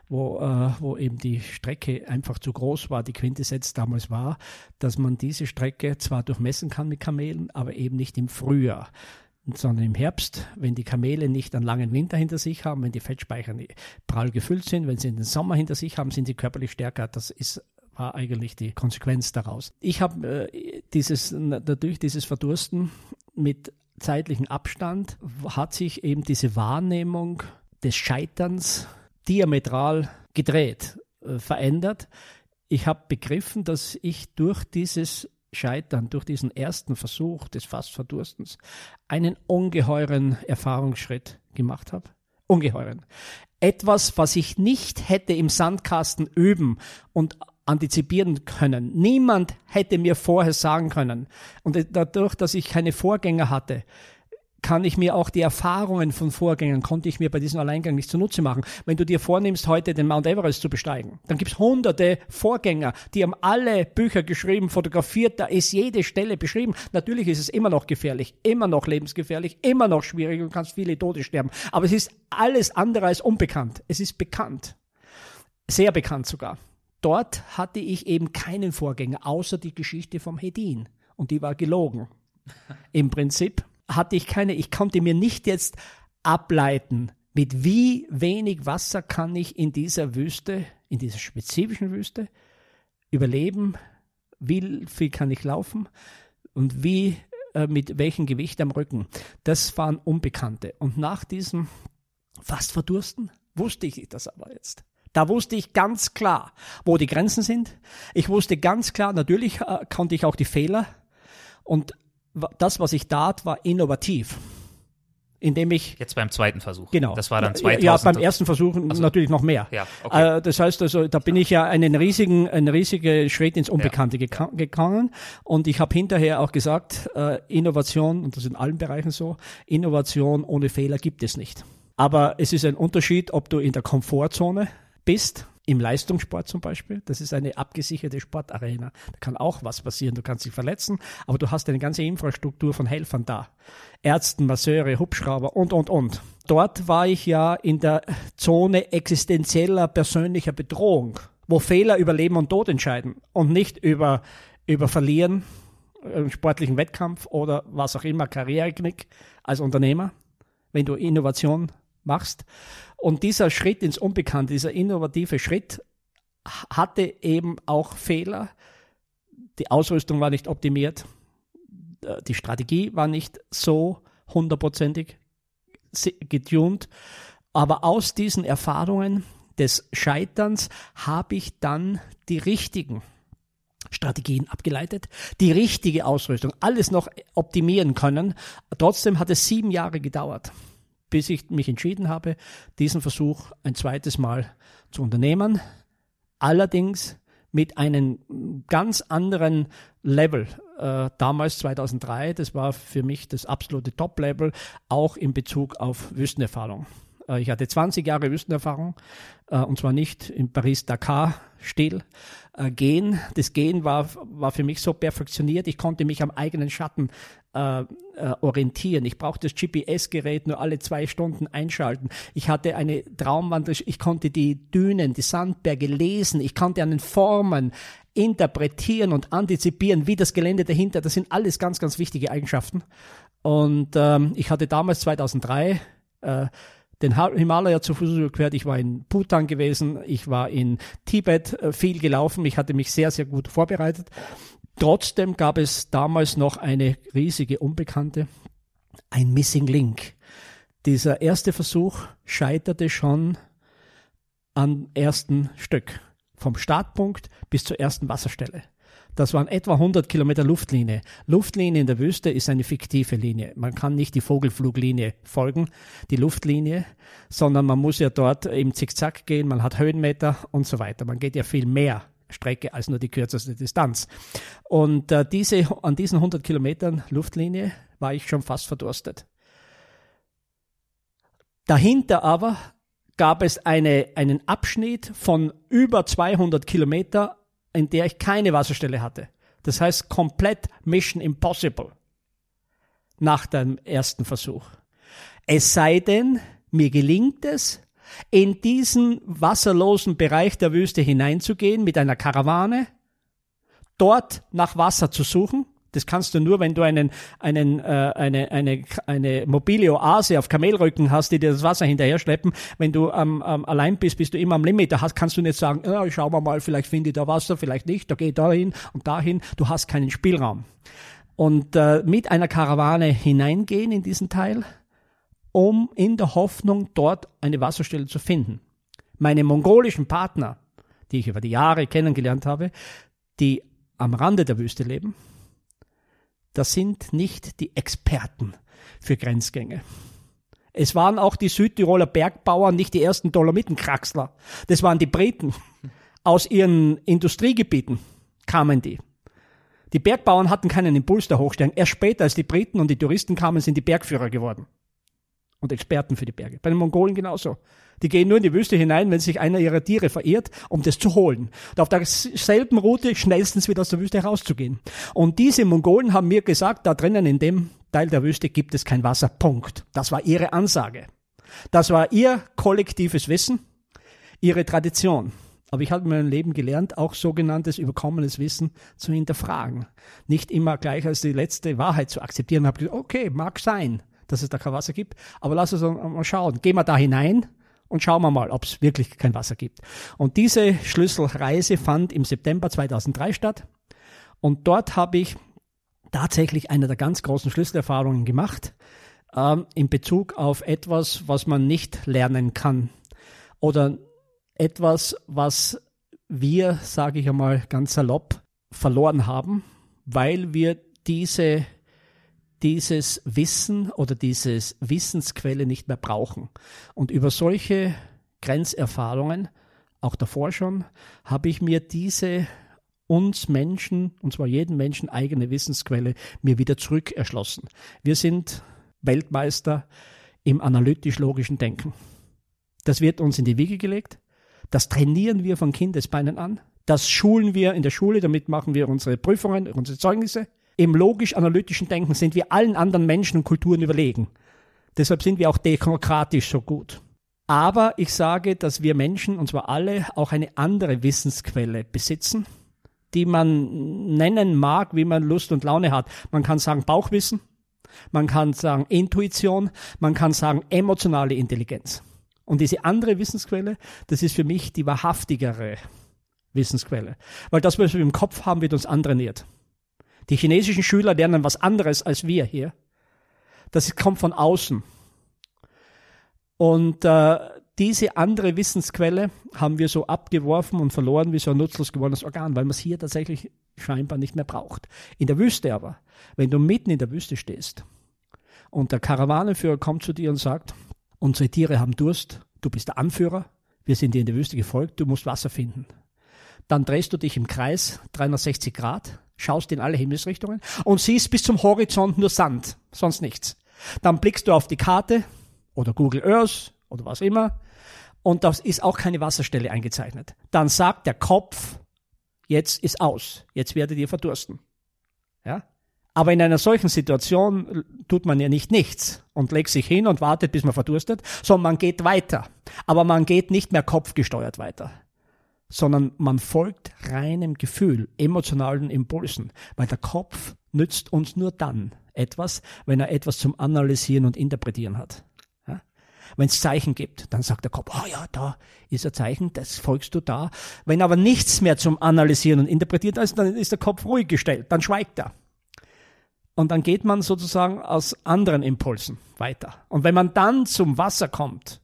[SPEAKER 3] wo, äh, wo eben die Strecke einfach zu groß war. Die Quintessenz damals war, dass man diese Strecke zwar durchmessen kann mit Kamelen, aber eben nicht im Frühjahr sondern im Herbst, wenn die Kamele nicht einen langen Winter hinter sich haben, wenn die Fettspeicher prall gefüllt sind, wenn sie den Sommer hinter sich haben, sind sie körperlich stärker. Das ist war eigentlich die Konsequenz daraus. Ich habe äh, dieses natürlich dieses Verdursten mit zeitlichem Abstand hat sich eben diese Wahrnehmung des Scheiterns diametral gedreht, äh, verändert. Ich habe begriffen, dass ich durch dieses Scheitern, durch diesen ersten Versuch des Fastverdurstens einen ungeheuren Erfahrungsschritt gemacht habe. Ungeheuren. Etwas, was ich nicht hätte im Sandkasten üben und antizipieren können. Niemand hätte mir vorher sagen können. Und dadurch, dass ich keine Vorgänger hatte, kann ich mir auch die Erfahrungen von Vorgängern, konnte ich mir bei diesem Alleingang nicht zunutze machen. Wenn du dir vornimmst, heute den Mount Everest zu besteigen, dann gibt es hunderte Vorgänger, die haben alle Bücher geschrieben, fotografiert, da ist jede Stelle beschrieben. Natürlich ist es immer noch gefährlich, immer noch lebensgefährlich, immer noch schwierig und kannst viele Tote sterben. Aber es ist alles andere als unbekannt. Es ist bekannt. Sehr bekannt sogar dort hatte ich eben keinen Vorgänger, außer die Geschichte vom Hedin. Und die war gelogen. Im Prinzip hatte ich keine, ich konnte mir nicht jetzt ableiten, mit wie wenig Wasser kann ich in dieser Wüste, in dieser spezifischen Wüste überleben, wie viel kann ich laufen und wie, äh, mit welchem Gewicht am Rücken. Das waren Unbekannte. Und nach diesem fast Verdursten wusste ich das aber jetzt. Da wusste ich ganz klar, wo die Grenzen sind. Ich wusste ganz klar, natürlich äh, konnte ich auch die Fehler. Und das, was ich tat, war innovativ. Indem ich.
[SPEAKER 1] Jetzt beim zweiten Versuch.
[SPEAKER 3] Genau.
[SPEAKER 1] Das war dann 2000.
[SPEAKER 3] Ja, beim ersten Versuch also, natürlich noch mehr.
[SPEAKER 1] Ja, okay.
[SPEAKER 3] Äh, das heißt also, da bin ich ja einen riesigen, einen riesigen Schritt ins Unbekannte ja. gegangen. Und ich habe hinterher auch gesagt, äh, Innovation, und das ist in allen Bereichen so, Innovation ohne Fehler gibt es nicht. Aber es ist ein Unterschied, ob du in der Komfortzone bist, im Leistungssport zum Beispiel, das ist eine abgesicherte Sportarena. Da kann auch was passieren. Du kannst dich verletzen, aber du hast eine ganze Infrastruktur von Helfern da. Ärzten, Masseure, Hubschrauber und, und, und. Dort war ich ja in der Zone existenzieller persönlicher Bedrohung, wo Fehler über Leben und Tod entscheiden und nicht über, über Verlieren, im sportlichen Wettkampf oder was auch immer, Karriereknick als Unternehmer, wenn du Innovation machst. Und dieser Schritt ins Unbekannte, dieser innovative Schritt, hatte eben auch Fehler. Die Ausrüstung war nicht optimiert. Äh, die Strategie war nicht so hundertprozentig getuned. Aber aus diesen Erfahrungen des Scheiterns habe ich dann die richtigen Strategien abgeleitet, die richtige Ausrüstung, alles noch optimieren können. Trotzdem hat es sieben Jahre gedauert bis ich mich entschieden habe, diesen Versuch ein zweites Mal zu unternehmen. Allerdings mit einem ganz anderen Level. Äh, damals 2003, das war für mich das absolute Top-Level, auch in Bezug auf Wüstenerfahrung. Äh, ich hatte 20 Jahre Wüstenerfahrung äh, und zwar nicht in Paris-Dakar-Stil. Äh, Gehen, das Gehen war, war für mich so perfektioniert, ich konnte mich am eigenen Schatten äh, orientieren. Ich brauchte das GPS-Gerät nur alle zwei Stunden einschalten. Ich hatte eine Traumwandel, ich konnte die Dünen, die Sandberge lesen, ich konnte an den Formen interpretieren und antizipieren, wie das Gelände dahinter, das sind alles ganz, ganz wichtige Eigenschaften. Und ähm, ich hatte damals 2003 äh, den Himalaya zu Fuß überquert. Ich war in Bhutan gewesen, ich war in Tibet äh, viel gelaufen, ich hatte mich sehr, sehr gut vorbereitet. Trotzdem gab es damals noch eine riesige Unbekannte, ein Missing Link. Dieser erste Versuch scheiterte schon am ersten Stück, vom Startpunkt bis zur ersten Wasserstelle. Das waren etwa 100 Kilometer Luftlinie. Luftlinie in der Wüste ist eine fiktive Linie. Man kann nicht die Vogelfluglinie folgen, die Luftlinie, sondern man muss ja dort im Zickzack gehen, man hat Höhenmeter und so weiter. Man geht ja viel mehr Strecke als nur die kürzeste Distanz. Und äh, diese, an diesen 100 Kilometern Luftlinie war ich schon fast verdurstet. Dahinter aber gab es eine, einen Abschnitt von über 200 Kilometer in der ich keine Wasserstelle hatte. Das heißt komplett Mission Impossible nach dem ersten Versuch. Es sei denn, mir gelingt es, in diesen wasserlosen Bereich der Wüste hineinzugehen mit einer Karawane, dort nach Wasser zu suchen das kannst du nur, wenn du einen, einen, äh, eine, eine, eine mobile Oase auf Kamelrücken hast, die dir das Wasser hinterher schleppen. Wenn du ähm, ähm, allein bist, bist du immer am Limit. Da hast, kannst du nicht sagen, ja, schauen wir mal, vielleicht finde ich da Wasser, vielleicht nicht, da gehe ich dahin und dahin. Du hast keinen Spielraum. Und äh, mit einer Karawane hineingehen in diesen Teil, um in der Hoffnung, dort eine Wasserstelle zu finden. Meine mongolischen Partner, die ich über die Jahre kennengelernt habe, die am Rande der Wüste leben, das sind nicht die Experten für Grenzgänge. Es waren auch die Südtiroler Bergbauern nicht die ersten Dolomitenkraxler. Das waren die Briten. Aus ihren Industriegebieten kamen die. Die Bergbauern hatten keinen Impuls der Hochsteigung. Erst später, als die Briten und die Touristen kamen, sind die Bergführer geworden. Und Experten für die Berge. Bei den Mongolen genauso. Die gehen nur in die Wüste hinein, wenn sich einer ihrer Tiere verirrt, um das zu holen. Und auf derselben Route schnellstens wieder aus der Wüste rauszugehen. Und diese Mongolen haben mir gesagt, da drinnen in dem Teil der Wüste gibt es kein Wasser. Punkt. Das war ihre Ansage. Das war ihr kollektives Wissen, ihre Tradition. Aber ich habe in meinem Leben gelernt, auch sogenanntes überkommenes Wissen zu hinterfragen. Nicht immer gleich als die letzte Wahrheit zu akzeptieren. Ich habe gesagt, okay, mag sein, dass es da kein Wasser gibt, aber lass uns mal schauen. Gehen wir da hinein und schauen wir mal, ob es wirklich kein Wasser gibt. Und diese Schlüsselreise fand im September 2003 statt. Und dort habe ich tatsächlich eine der ganz großen Schlüsselerfahrungen gemacht ähm, in Bezug auf etwas, was man nicht lernen kann. Oder etwas, was wir, sage ich einmal ganz salopp, verloren haben, weil wir diese dieses Wissen oder dieses Wissensquelle nicht mehr brauchen. Und über solche Grenzerfahrungen, auch davor schon, habe ich mir diese uns Menschen, und zwar jeden Menschen eigene Wissensquelle, mir wieder zurück erschlossen. Wir sind Weltmeister im analytisch-logischen Denken. Das wird uns in die Wiege gelegt. Das trainieren wir von Kindesbeinen an. Das schulen wir in der Schule, damit machen wir unsere Prüfungen, unsere Zeugnisse. Im logisch-analytischen Denken sind wir allen anderen Menschen und Kulturen überlegen. Deshalb sind wir auch demokratisch so gut. Aber ich sage, dass wir Menschen, und zwar alle, auch eine andere Wissensquelle besitzen, die man nennen mag, wie man Lust und Laune hat. Man kann sagen Bauchwissen, man kann sagen Intuition, man kann sagen emotionale Intelligenz. Und diese andere Wissensquelle, das ist für mich die wahrhaftigere Wissensquelle. Weil das, was wir im Kopf haben, wird uns antrainiert. Die chinesischen Schüler lernen was anderes als wir hier. Das kommt von außen. Und äh, diese andere Wissensquelle haben wir so abgeworfen und verloren wie so ein nutzlos gewordenes Organ, weil man es hier tatsächlich scheinbar nicht mehr braucht. In der Wüste aber, wenn du mitten in der Wüste stehst und der Karawanenführer kommt zu dir und sagt, unsere Tiere haben Durst, du bist der Anführer, wir sind dir in der Wüste gefolgt, du musst Wasser finden. Dann drehst du dich im Kreis 360 Grad schaust in alle Himmelsrichtungen und siehst bis zum Horizont nur Sand, sonst nichts. Dann blickst du auf die Karte oder Google Earth oder was immer. Und da ist auch keine Wasserstelle eingezeichnet. Dann sagt der Kopf, jetzt ist aus, jetzt werdet ihr verdursten. Ja? Aber in einer solchen Situation tut man ja nicht nichts und legt sich hin und wartet, bis man verdurstet, sondern man geht weiter. Aber man geht nicht mehr kopfgesteuert weiter, sondern man folgt reinem Gefühl, emotionalen Impulsen, weil der Kopf nützt uns nur dann etwas, wenn er etwas zum Analysieren und Interpretieren hat. Ja? Wenn es Zeichen gibt, dann sagt der Kopf, oh ja, da ist ein Zeichen, das folgst du da. Wenn aber nichts mehr zum Analysieren und Interpretieren ist, dann ist der Kopf ruhig gestellt, dann schweigt er. Und dann geht man sozusagen aus anderen Impulsen weiter. Und wenn man dann zum Wasser kommt,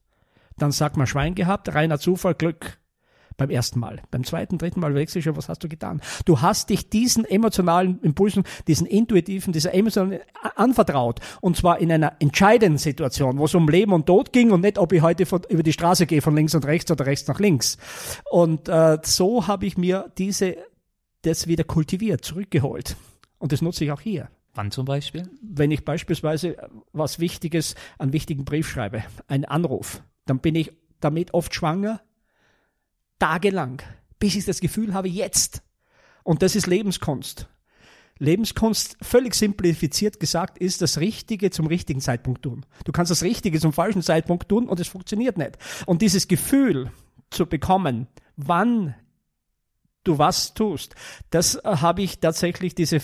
[SPEAKER 3] dann sagt man Schwein gehabt, reiner Zufall, Glück beim ersten Mal. Beim zweiten, dritten Mal wechselst du, was hast du getan? Du hast dich diesen emotionalen Impulsen, diesen intuitiven, dieser emotionalen anvertraut. Und zwar in einer entscheidenden Situation, wo es um Leben und Tod ging und nicht, ob ich heute von, über die Straße gehe, von links und rechts oder rechts nach links. Und äh, so habe ich mir diese, das wieder kultiviert, zurückgeholt. Und das nutze ich auch hier.
[SPEAKER 1] Wann zum Beispiel?
[SPEAKER 3] Wenn ich beispielsweise was Wichtiges, einen wichtigen Brief schreibe, einen Anruf, dann bin ich damit oft schwanger, tagelang, bis ich das Gefühl habe, jetzt. Und das ist Lebenskunst. Lebenskunst, völlig simplifiziert gesagt, ist das Richtige zum richtigen Zeitpunkt tun. Du kannst das Richtige zum falschen Zeitpunkt tun und es funktioniert nicht. Und dieses Gefühl zu bekommen, wann du was tust. Das äh, habe ich tatsächlich, diese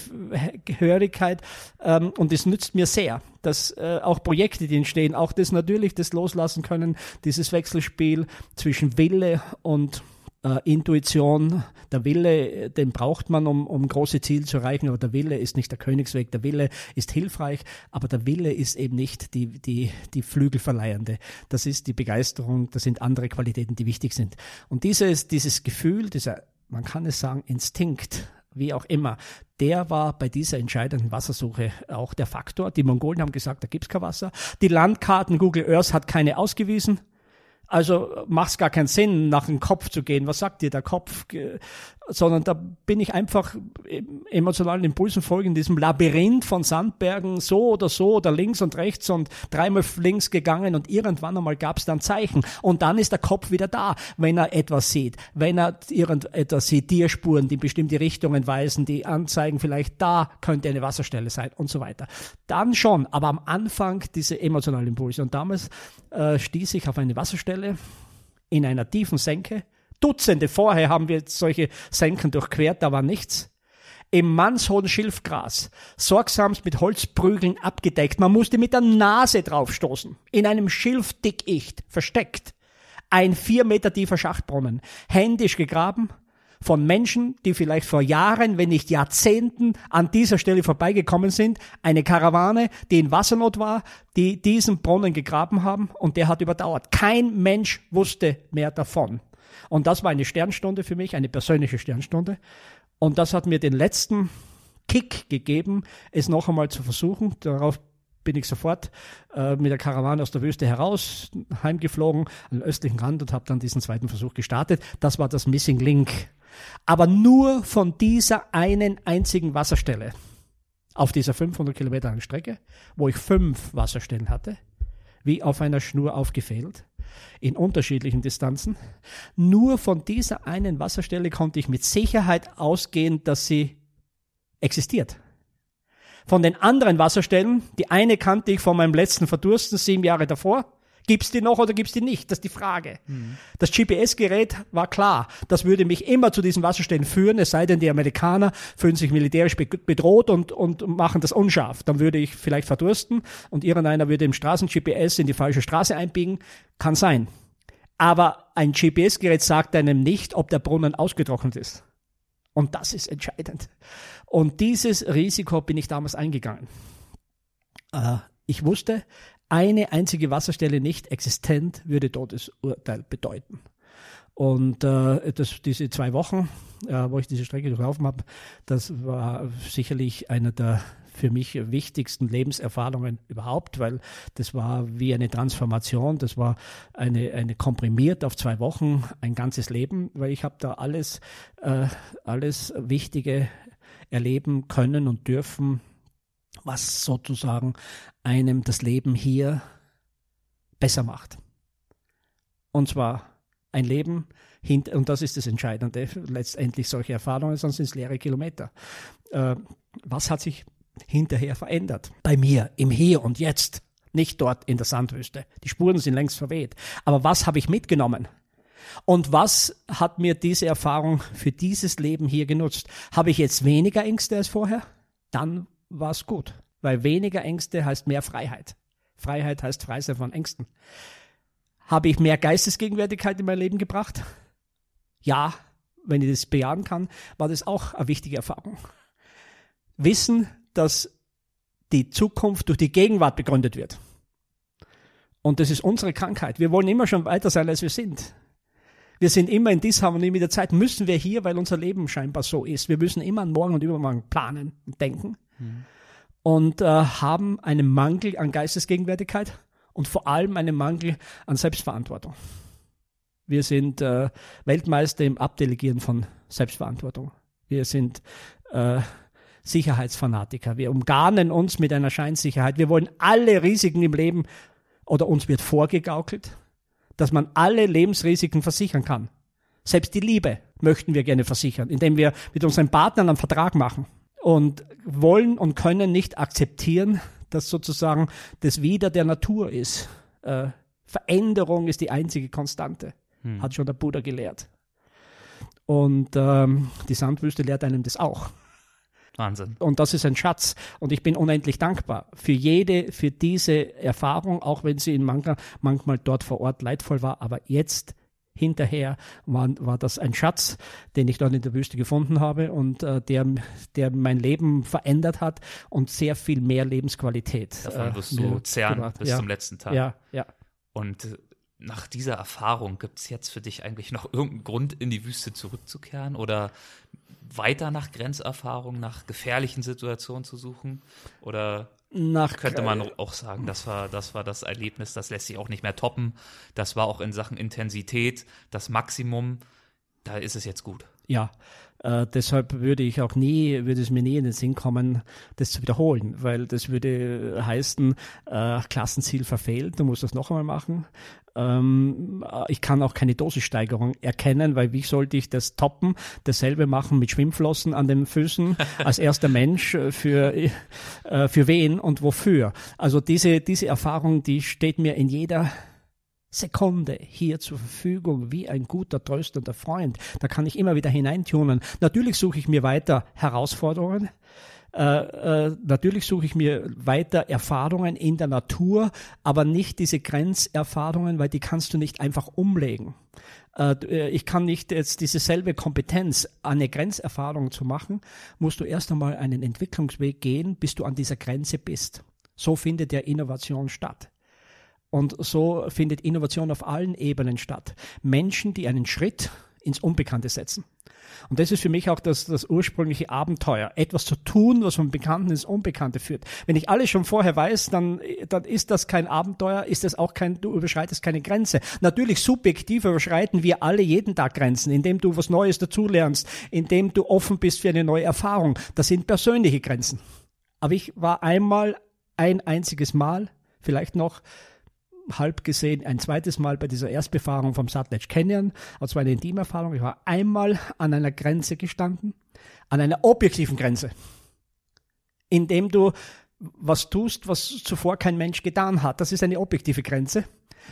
[SPEAKER 3] Gehörigkeit ähm, und es nützt mir sehr, dass äh, auch Projekte, die entstehen, auch das natürlich, das loslassen können, dieses Wechselspiel zwischen Wille und äh, Intuition, der Wille, den braucht man, um, um große Ziele zu erreichen, aber der Wille ist nicht der Königsweg, der Wille ist hilfreich, aber der Wille ist eben nicht die, die, die Flügelverleihende. Das ist die Begeisterung, das sind andere Qualitäten, die wichtig sind. Und dieses, dieses Gefühl, dieser man kann es sagen, Instinkt, wie auch immer, der war bei dieser entscheidenden Wassersuche auch der Faktor. Die Mongolen haben gesagt, da gibt's kein Wasser. Die Landkarten Google Earth hat keine ausgewiesen. Also macht es gar keinen Sinn, nach dem Kopf zu gehen. Was sagt dir der Kopf? Sondern da bin ich einfach emotionalen Impulsen folgen, in diesem Labyrinth von Sandbergen, so oder so oder links und rechts und dreimal links gegangen und irgendwann einmal gab es dann Zeichen. Und dann ist der Kopf wieder da, wenn er etwas sieht. Wenn er irgendetwas sieht, Tierspuren, die bestimmte Richtungen weisen, die anzeigen, vielleicht da könnte eine Wasserstelle sein und so weiter. Dann schon, aber am Anfang diese emotionalen Impulse. Und damals äh, stieß ich auf eine Wasserstelle Stelle in einer tiefen Senke. Dutzende vorher haben wir solche Senken durchquert, da war nichts. Im mannshohen Schilfgras, sorgsamst mit Holzprügeln abgedeckt. Man musste mit der Nase draufstoßen. In einem Schilfdickicht, versteckt. Ein vier Meter tiefer Schachtbrunnen, händisch gegraben, von Menschen, die vielleicht vor Jahren, wenn nicht Jahrzehnten an dieser Stelle vorbeigekommen sind, eine Karawane, die in Wassernot war, die diesen Brunnen gegraben haben und der hat überdauert. Kein Mensch wusste mehr davon. Und das war eine Sternstunde für mich, eine persönliche Sternstunde. Und das hat mir den letzten Kick gegeben, es noch einmal zu versuchen. Darauf bin ich sofort äh, mit der Karawane aus der Wüste heraus, heimgeflogen den östlichen Rand und habe dann diesen zweiten Versuch gestartet. Das war das Missing Link aber nur von dieser einen einzigen Wasserstelle auf dieser 500 Kilometer langen Strecke, wo ich fünf Wasserstellen hatte, wie auf einer Schnur aufgefädelt, in unterschiedlichen Distanzen. Nur von dieser einen Wasserstelle konnte ich mit Sicherheit ausgehen, dass sie existiert. Von den anderen Wasserstellen, die eine kannte ich von meinem letzten Verdursten sieben Jahre davor, Gibt's die noch oder gibt's die nicht? Das ist die Frage. Mhm. Das GPS-Gerät war klar. Das würde mich immer zu diesen Wasserstellen führen, es sei denn, die Amerikaner fühlen sich militärisch bedroht und, und machen das unscharf. Dann würde ich vielleicht verdursten und irgendeiner würde im Straßen-GPS in die falsche Straße einbiegen. Kann sein. Aber ein GPS-Gerät sagt einem nicht, ob der Brunnen ausgetrocknet ist. Und das ist entscheidend. Und dieses Risiko bin ich damals eingegangen. Äh, ich wusste, eine einzige Wasserstelle nicht existent, würde Todesurteil bedeuten. Und äh, das, diese zwei Wochen, äh, wo ich diese Strecke durchlaufen habe, das war sicherlich einer der für mich wichtigsten Lebenserfahrungen überhaupt, weil das war wie eine Transformation, das war eine, eine komprimiert auf zwei Wochen ein ganzes Leben, weil ich habe da alles, äh, alles Wichtige erleben können und dürfen, was sozusagen einem das Leben hier besser macht. Und zwar ein Leben, und das ist das Entscheidende, letztendlich solche Erfahrungen, sonst sind es leere Kilometer. Äh, was hat sich hinterher verändert? Bei mir, im Hier und Jetzt, nicht dort in der Sandwüste. Die Spuren sind längst verweht. Aber was habe ich mitgenommen? Und was hat mir diese Erfahrung für dieses Leben hier genutzt? Habe ich jetzt weniger Ängste als vorher? Dann war es gut. Weil weniger Ängste heißt mehr Freiheit. Freiheit heißt frei sein von Ängsten. Habe ich mehr Geistesgegenwärtigkeit in mein Leben gebracht? Ja, wenn ich das bejahen kann, war das auch eine wichtige Erfahrung. Wissen, dass die Zukunft durch die Gegenwart begründet wird. Und das ist unsere Krankheit. Wir wollen immer schon weiter sein, als wir sind. Wir sind immer in Disharmonie mit der Zeit. Müssen wir hier, weil unser Leben scheinbar so ist. Wir müssen immer an morgen und übermorgen planen und denken. Und äh, haben einen Mangel an Geistesgegenwärtigkeit und vor allem einen Mangel an Selbstverantwortung. Wir sind äh, Weltmeister im Abdelegieren von Selbstverantwortung. Wir sind äh, Sicherheitsfanatiker. Wir umgarnen uns mit einer Scheinsicherheit. Wir wollen alle Risiken im Leben oder uns wird vorgegaukelt, dass man alle Lebensrisiken versichern kann. Selbst die Liebe möchten wir gerne versichern, indem wir mit unseren Partnern einen Vertrag machen und wollen und können nicht akzeptieren, dass sozusagen das Wieder der Natur ist. Äh, Veränderung ist die einzige Konstante, hm. hat schon der Buddha gelehrt. Und ähm, die Sandwüste lehrt einem das auch.
[SPEAKER 1] Wahnsinn.
[SPEAKER 3] Und das ist ein Schatz. Und ich bin unendlich dankbar für jede, für diese Erfahrung, auch wenn sie in manchmal, manchmal dort vor Ort leidvoll war. Aber jetzt hinterher war, war das ein Schatz, den ich dort in der Wüste gefunden habe und äh, der, der mein Leben verändert hat und sehr viel mehr Lebensqualität.
[SPEAKER 1] Davon wirst äh, du zehren bis ja. zum letzten Tag.
[SPEAKER 3] Ja, ja.
[SPEAKER 1] Und äh, nach dieser Erfahrung gibt es jetzt für dich eigentlich noch irgendeinen Grund, in die Wüste zurückzukehren oder weiter nach Grenzerfahrung, nach gefährlichen Situationen zu suchen? Oder nach, könnte man auch sagen, das war, das war das Erlebnis, das lässt sich auch nicht mehr toppen. Das war auch in Sachen Intensität das Maximum. Da ist es jetzt gut.
[SPEAKER 3] Ja, äh, deshalb würde ich auch nie, würde es mir nie in den Sinn kommen, das zu wiederholen, weil das würde heißen, äh, Klassenziel verfehlt, du musst das noch einmal machen. Ähm, ich kann auch keine Dosissteigerung erkennen, weil wie sollte ich das toppen, dasselbe machen mit Schwimmflossen an den Füßen als erster Mensch für, äh, für wen und wofür. Also diese, diese Erfahrung, die steht mir in jeder Sekunde hier zur Verfügung wie ein guter, tröstender Freund. Da kann ich immer wieder hineintunen. Natürlich suche ich mir weiter Herausforderungen. Äh, äh, natürlich suche ich mir weiter Erfahrungen in der Natur, aber nicht diese Grenzerfahrungen, weil die kannst du nicht einfach umlegen. Äh, ich kann nicht jetzt diese selbe Kompetenz, eine Grenzerfahrung zu machen, musst du erst einmal einen Entwicklungsweg gehen, bis du an dieser Grenze bist. So findet ja Innovation statt. Und so findet Innovation auf allen Ebenen statt. Menschen, die einen Schritt ins Unbekannte setzen. Und das ist für mich auch das, das ursprüngliche Abenteuer. Etwas zu tun, was vom Bekannten ins Unbekannte führt. Wenn ich alles schon vorher weiß, dann, dann ist das kein Abenteuer, ist das auch kein, du überschreitest keine Grenze. Natürlich subjektiv überschreiten wir alle jeden Tag Grenzen, indem du was Neues dazulernst, indem du offen bist für eine neue Erfahrung. Das sind persönliche Grenzen. Aber ich war einmal ein einziges Mal, vielleicht noch halb gesehen ein zweites Mal bei dieser Erstbefahrung vom Sutledge Canyon. Und zwar eine Intimerfahrung. Ich war einmal an einer Grenze gestanden, an einer objektiven Grenze, indem du was tust, was zuvor kein Mensch getan hat. Das ist eine objektive Grenze.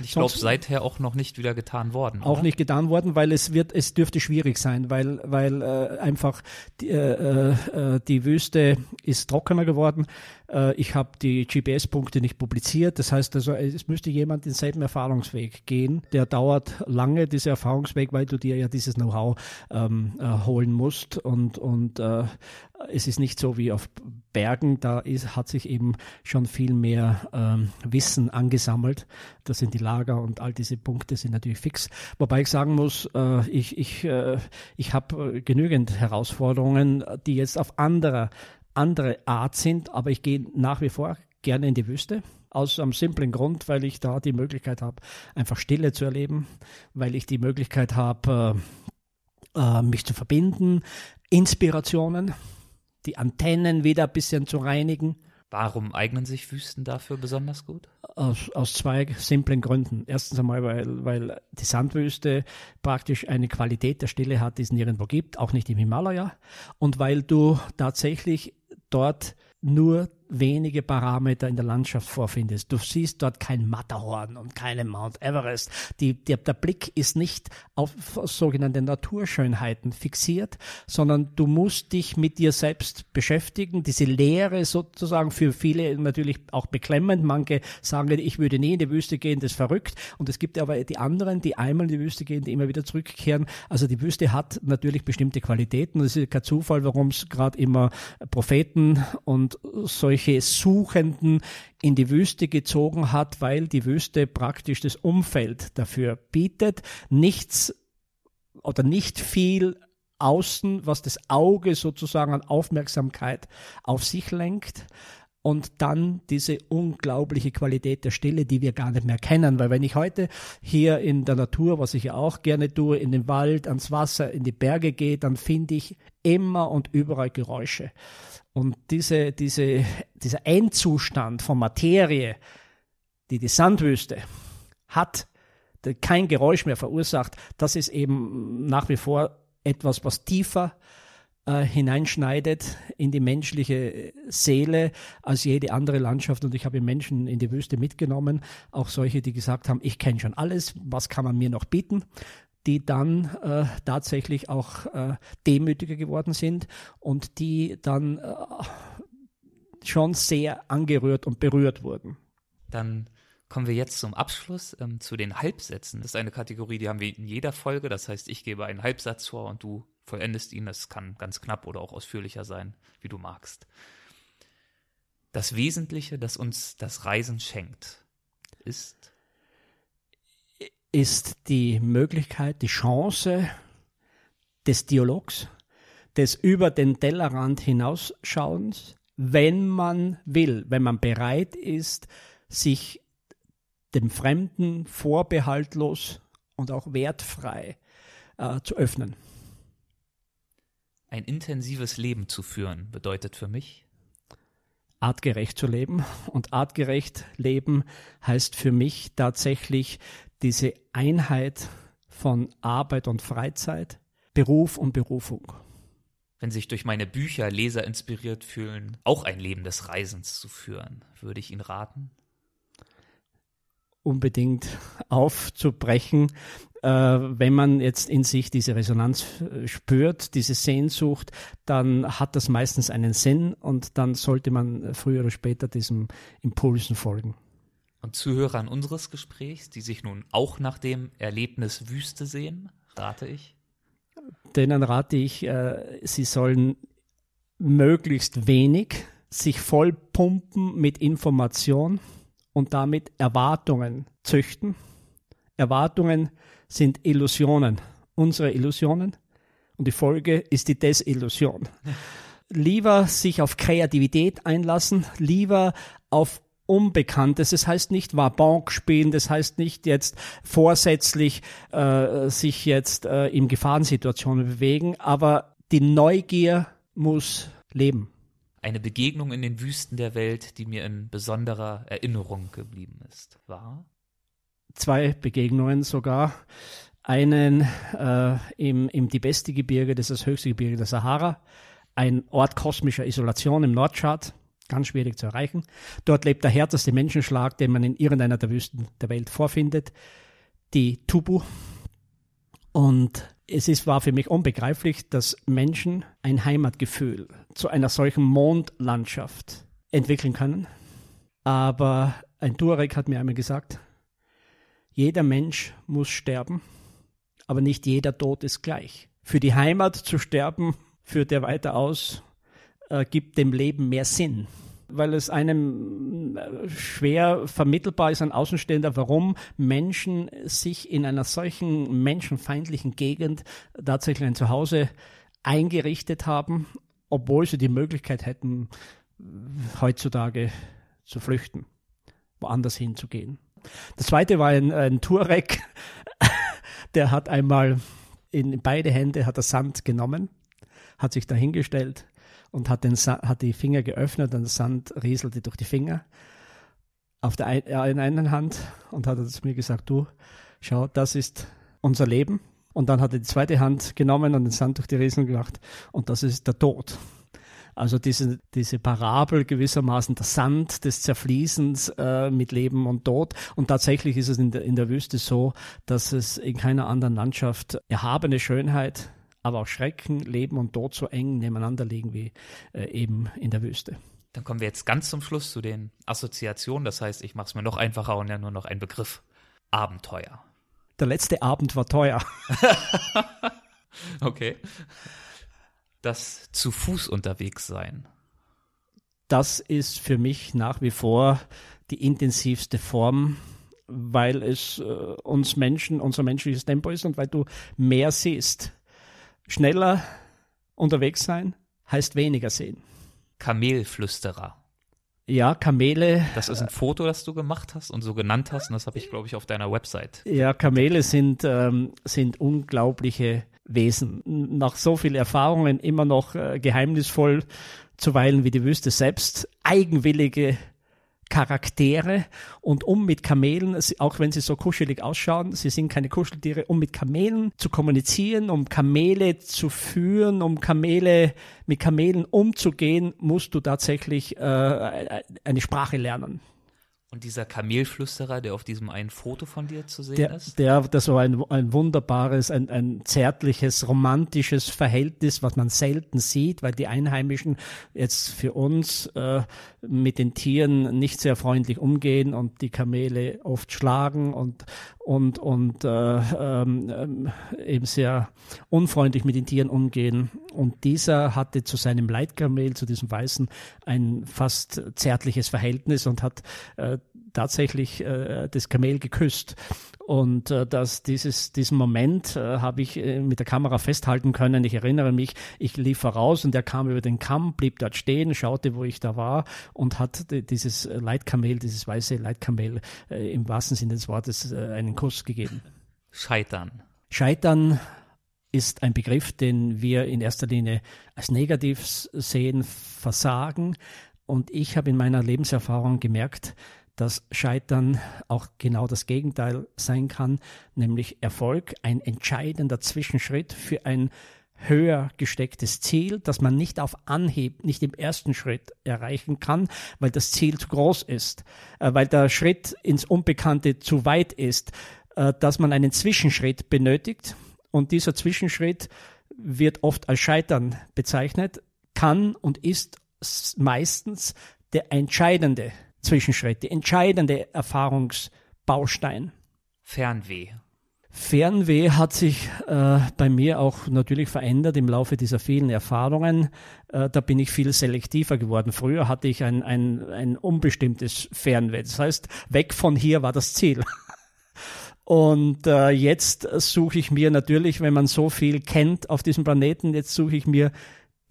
[SPEAKER 1] Ich glaube, seither auch noch nicht wieder getan worden.
[SPEAKER 3] Auch oder? nicht getan worden, weil es wird, es dürfte schwierig sein, weil, weil äh, einfach die, äh, äh, die Wüste ist trockener geworden. Äh, ich habe die GPS-Punkte nicht publiziert. Das heißt also, es müsste jemand denselben Erfahrungsweg gehen. Der dauert lange, dieser Erfahrungsweg, weil du dir ja dieses Know-how ähm, äh, holen musst und, und äh, es ist nicht so wie auf Bergen, da ist, hat sich eben schon viel mehr ähm, Wissen angesammelt. Das sind die Lager und all diese Punkte sind natürlich fix. Wobei ich sagen muss, äh, ich, ich, äh, ich habe genügend Herausforderungen, die jetzt auf anderer, andere Art sind, aber ich gehe nach wie vor gerne in die Wüste. Aus einem simplen Grund, weil ich da die Möglichkeit habe, einfach Stille zu erleben, weil ich die Möglichkeit habe, äh, äh mich zu verbinden, Inspirationen, die Antennen wieder ein bisschen zu reinigen
[SPEAKER 1] Warum eignen sich Wüsten dafür besonders gut?
[SPEAKER 3] Aus, aus zwei simplen Gründen. Erstens einmal, weil, weil die Sandwüste praktisch eine Qualität der Stille hat, die es nirgendwo gibt, auch nicht im Himalaya. Und weil du tatsächlich dort nur wenige Parameter in der Landschaft vorfindest. Du siehst dort kein Matterhorn und keinen Mount Everest. Die, die, der Blick ist nicht auf sogenannte Naturschönheiten fixiert, sondern du musst dich mit dir selbst beschäftigen. Diese Lehre sozusagen für viele natürlich auch beklemmend. Manche sagen, ich würde nie in die Wüste gehen, das ist verrückt. Und es gibt aber die anderen, die einmal in die Wüste gehen, die immer wieder zurückkehren. Also die Wüste hat natürlich bestimmte Qualitäten. Das ist kein Zufall, warum es gerade immer Propheten und solche solche Suchenden in die Wüste gezogen hat, weil die Wüste praktisch das Umfeld dafür bietet. Nichts oder nicht viel außen, was das Auge sozusagen an Aufmerksamkeit auf sich lenkt und dann diese unglaubliche Qualität der Stille, die wir gar nicht mehr kennen. Weil wenn ich heute hier in der Natur, was ich ja auch gerne tue, in den Wald, ans Wasser, in die Berge gehe, dann finde ich immer und überall Geräusche. Und diese, diese, dieser Endzustand von Materie, die die Sandwüste hat, kein Geräusch mehr verursacht, das ist eben nach wie vor etwas, was tiefer äh, hineinschneidet in die menschliche Seele als jede andere Landschaft. Und ich habe Menschen in die Wüste mitgenommen, auch solche, die gesagt haben, ich kenne schon alles, was kann man mir noch bieten? Die dann äh, tatsächlich auch äh, demütiger geworden sind und die dann äh, schon sehr angerührt und berührt wurden.
[SPEAKER 1] Dann kommen wir jetzt zum Abschluss ähm, zu den Halbsätzen. Das ist eine Kategorie, die haben wir in jeder Folge. Das heißt, ich gebe einen Halbsatz vor und du vollendest ihn. Das kann ganz knapp oder auch ausführlicher sein, wie du magst. Das Wesentliche, das uns das Reisen schenkt, ist
[SPEAKER 3] ist die Möglichkeit, die Chance des Dialogs, des über den Tellerrand hinausschauens, wenn man will, wenn man bereit ist, sich dem Fremden vorbehaltlos und auch wertfrei äh, zu öffnen.
[SPEAKER 1] Ein intensives Leben zu führen bedeutet für mich,
[SPEAKER 3] artgerecht zu leben. Und artgerecht leben heißt für mich tatsächlich diese Einheit von Arbeit und Freizeit, Beruf und Berufung.
[SPEAKER 1] Wenn sich durch meine Bücher Leser inspiriert fühlen, auch ein Leben des Reisens zu führen, würde ich Ihnen raten?
[SPEAKER 3] Unbedingt aufzubrechen, äh, wenn man jetzt in sich diese Resonanz äh, spürt, diese Sehnsucht, dann hat das meistens einen Sinn und dann sollte man früher oder später diesem Impulsen folgen
[SPEAKER 1] und Zuhörern unseres Gesprächs, die sich nun auch nach dem Erlebnis Wüste sehen, rate ich?
[SPEAKER 3] Denen rate ich, äh, sie sollen möglichst wenig sich vollpumpen mit Information und damit Erwartungen züchten. Erwartungen sind Illusionen, unsere Illusionen. Und die Folge ist die Desillusion. Lieber sich auf Kreativität einlassen, lieber auf Unbekanntes. Das heißt nicht Wabonk spielen, das heißt nicht jetzt vorsätzlich äh, sich jetzt äh, in Gefahrensituationen bewegen, aber die Neugier muss leben.
[SPEAKER 1] Eine Begegnung in den Wüsten der Welt, die mir in besonderer Erinnerung geblieben ist, war?
[SPEAKER 3] Zwei Begegnungen sogar. Einen äh, im, im Tibesti-Gebirge, das ist das höchste Gebirge der Sahara, ein Ort kosmischer Isolation im Nordschad Ganz schwierig zu erreichen. Dort lebt der härteste Menschenschlag, den man in irgendeiner der Wüsten der Welt vorfindet, die Tubu. Und es ist, war für mich unbegreiflich, dass Menschen ein Heimatgefühl zu einer solchen Mondlandschaft entwickeln können. Aber ein Tuareg hat mir einmal gesagt, jeder Mensch muss sterben, aber nicht jeder Tod ist gleich. Für die Heimat zu sterben führt er weiter aus äh, gibt dem Leben mehr Sinn weil es einem äh, schwer vermittelbar ist, ein Außenstehender, warum Menschen sich in einer solchen menschenfeindlichen Gegend tatsächlich ein Zuhause eingerichtet haben, obwohl sie die Möglichkeit hätten, heutzutage zu flüchten, woanders hinzugehen. Das zweite war ein, ein Tuareg, der hat einmal in beide Hände hat er Sand genommen, hat sich dahingestellt und hat, den hat die Finger geöffnet und der Sand rieselte durch die Finger auf der ein, äh, in einer Hand und hat zu mir gesagt, du, schau, das ist unser Leben. Und dann hat er die zweite Hand genommen und den Sand durch die Riesen gemacht und das ist der Tod. Also diese, diese Parabel gewissermaßen, der Sand des Zerfließens äh, mit Leben und Tod. Und tatsächlich ist es in der, in der Wüste so, dass es in keiner anderen Landschaft erhabene Schönheit, aber auch Schrecken, Leben und Tod so eng nebeneinander liegen wie äh, eben in der Wüste.
[SPEAKER 1] Dann kommen wir jetzt ganz zum Schluss zu den Assoziationen. Das heißt, ich mache es mir noch einfacher und ja nur noch ein Begriff. Abenteuer.
[SPEAKER 3] Der letzte Abend war teuer.
[SPEAKER 1] okay das zu Fuß unterwegs sein?
[SPEAKER 3] Das ist für mich nach wie vor die intensivste Form, weil es äh, uns Menschen, unser menschliches Tempo ist und weil du mehr siehst. Schneller unterwegs sein heißt weniger sehen.
[SPEAKER 1] Kamelflüsterer.
[SPEAKER 3] Ja, Kamele.
[SPEAKER 1] Das ist ein Foto, das du gemacht hast und so genannt hast, und das habe ich, glaube ich, auf deiner Website.
[SPEAKER 3] Ja, Kamele sind, ähm, sind unglaubliche Wesen. Nach so vielen Erfahrungen immer noch äh, geheimnisvoll, zuweilen wie die Wüste selbst, eigenwillige Charaktere und um mit Kamelen, auch wenn sie so kuschelig ausschauen, sie sind keine Kuscheltiere, um mit Kamelen zu kommunizieren, um Kamele zu führen, um Kamele mit Kamelen umzugehen, musst du tatsächlich äh, eine Sprache lernen.
[SPEAKER 1] Und dieser Kamelflüsterer, der auf diesem einen Foto von dir zu sehen
[SPEAKER 3] der,
[SPEAKER 1] ist?
[SPEAKER 3] Der, das war ein, ein wunderbares, ein, ein zärtliches, romantisches Verhältnis, was man selten sieht, weil die Einheimischen jetzt für uns äh, mit den Tieren nicht sehr freundlich umgehen und die Kamele oft schlagen und, und, und äh, ähm, eben sehr unfreundlich mit den Tieren umgehen. Und dieser hatte zu seinem Leitkamel, zu diesem Weißen, ein fast zärtliches Verhältnis und hat äh, tatsächlich äh, das Kamel geküsst. Und äh, das, dieses, diesen Moment äh, habe ich äh, mit der Kamera festhalten können. Ich erinnere mich, ich lief voraus und er kam über den Kamm, blieb dort stehen, schaute, wo ich da war und hat dieses Leitkamel, dieses weiße Leitkamel äh, im wahrsten Sinne des Wortes äh, einen Kuss gegeben.
[SPEAKER 1] Scheitern.
[SPEAKER 3] Scheitern ist ein Begriff, den wir in erster Linie als negativ sehen, Versagen. Und ich habe in meiner Lebenserfahrung gemerkt, dass Scheitern auch genau das Gegenteil sein kann, nämlich Erfolg, ein entscheidender Zwischenschritt für ein höher gestecktes Ziel, das man nicht auf Anhieb, nicht im ersten Schritt erreichen kann, weil das Ziel zu groß ist, äh, weil der Schritt ins Unbekannte zu weit ist, äh, dass man einen Zwischenschritt benötigt. Und dieser Zwischenschritt wird oft als Scheitern bezeichnet, kann und ist meistens der entscheidende Zwischenschritt, der entscheidende Erfahrungsbaustein.
[SPEAKER 1] Fernweh.
[SPEAKER 3] Fernweh hat sich äh, bei mir auch natürlich verändert im Laufe dieser vielen Erfahrungen. Äh, da bin ich viel selektiver geworden. Früher hatte ich ein, ein, ein unbestimmtes Fernweh. Das heißt, weg von hier war das Ziel. Und äh, jetzt suche ich mir natürlich, wenn man so viel kennt auf diesem Planeten, jetzt suche ich mir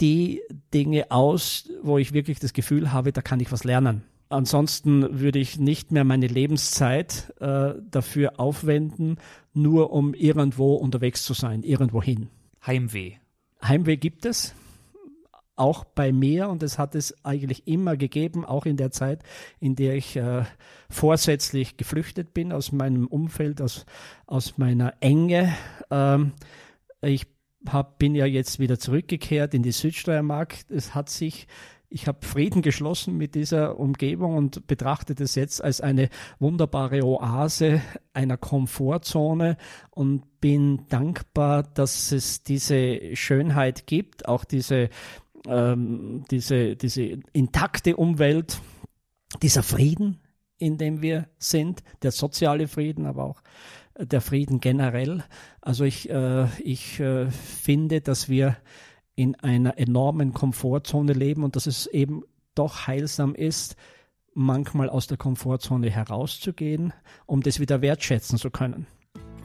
[SPEAKER 3] die Dinge aus, wo ich wirklich das Gefühl habe, da kann ich was lernen. Ansonsten würde ich nicht mehr meine Lebenszeit äh, dafür aufwenden, nur um irgendwo unterwegs zu sein, irgendwohin.
[SPEAKER 1] Heimweh.
[SPEAKER 3] Heimweh gibt es, auch bei mir und es hat es eigentlich immer gegeben, auch in der Zeit, in der ich äh, vorsätzlich geflüchtet bin aus meinem Umfeld, aus, aus meiner Enge. Ähm, ich hab, bin ja jetzt wieder zurückgekehrt in die Südsteiermark. Es hat sich ich habe Frieden geschlossen mit dieser Umgebung und betrachte das jetzt als eine wunderbare Oase einer Komfortzone und bin dankbar, dass es diese Schönheit gibt, auch diese, ähm, diese, diese intakte Umwelt, dieser Frieden, in dem wir sind, der soziale Frieden, aber auch der Frieden generell. Also ich, äh, ich äh, finde, dass wir in einer enormen Komfortzone leben und dass es eben doch heilsam ist, manchmal aus der Komfortzone herauszugehen, um das wieder wertschätzen zu können.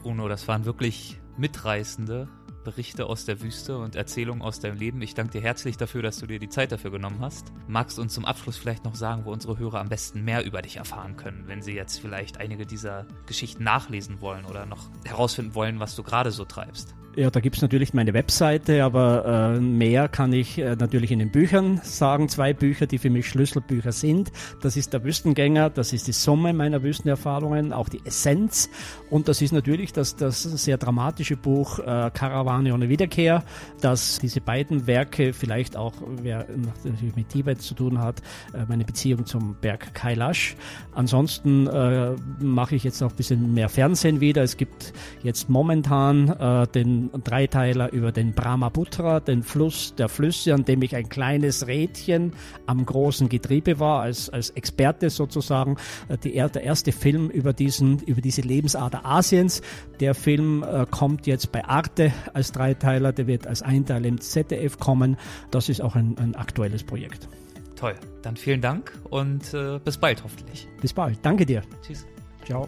[SPEAKER 1] Bruno, das waren wirklich mitreißende Berichte aus der Wüste und Erzählungen aus deinem Leben. Ich danke dir herzlich dafür, dass du dir die Zeit dafür genommen hast. Magst du uns zum Abschluss vielleicht noch sagen, wo unsere Hörer am besten mehr über dich erfahren können, wenn sie jetzt vielleicht einige dieser Geschichten nachlesen wollen oder noch herausfinden wollen, was du gerade so treibst?
[SPEAKER 3] Ja, da gibt's natürlich meine Webseite, aber äh, mehr kann ich äh, natürlich in den Büchern sagen. Zwei Bücher, die für mich Schlüsselbücher sind. Das ist der Wüstengänger, das ist die Summe meiner Wüstenerfahrungen, auch die Essenz. Und das ist natürlich das, das sehr dramatische Buch äh, Karawane ohne Wiederkehr, dass diese beiden Werke vielleicht auch, wer natürlich mit Tibet zu tun hat, äh, meine Beziehung zum Berg Kailash. Ansonsten äh, mache ich jetzt auch ein bisschen mehr Fernsehen wieder. Es gibt jetzt momentan äh, Dreiteiler über den Brahmaputra, den Fluss der Flüsse, an dem ich ein kleines Rädchen am großen Getriebe war, als, als Experte sozusagen. Äh, die, der erste Film über, diesen, über diese Lebensader Asiens. Der Film äh, kommt jetzt bei Arte als Dreiteiler, der wird als Einteil im ZDF kommen. Das ist auch ein, ein aktuelles Projekt.
[SPEAKER 1] Toll, dann vielen Dank und äh, bis bald hoffentlich.
[SPEAKER 3] Bis bald, danke dir.
[SPEAKER 1] Tschüss.
[SPEAKER 3] Ciao.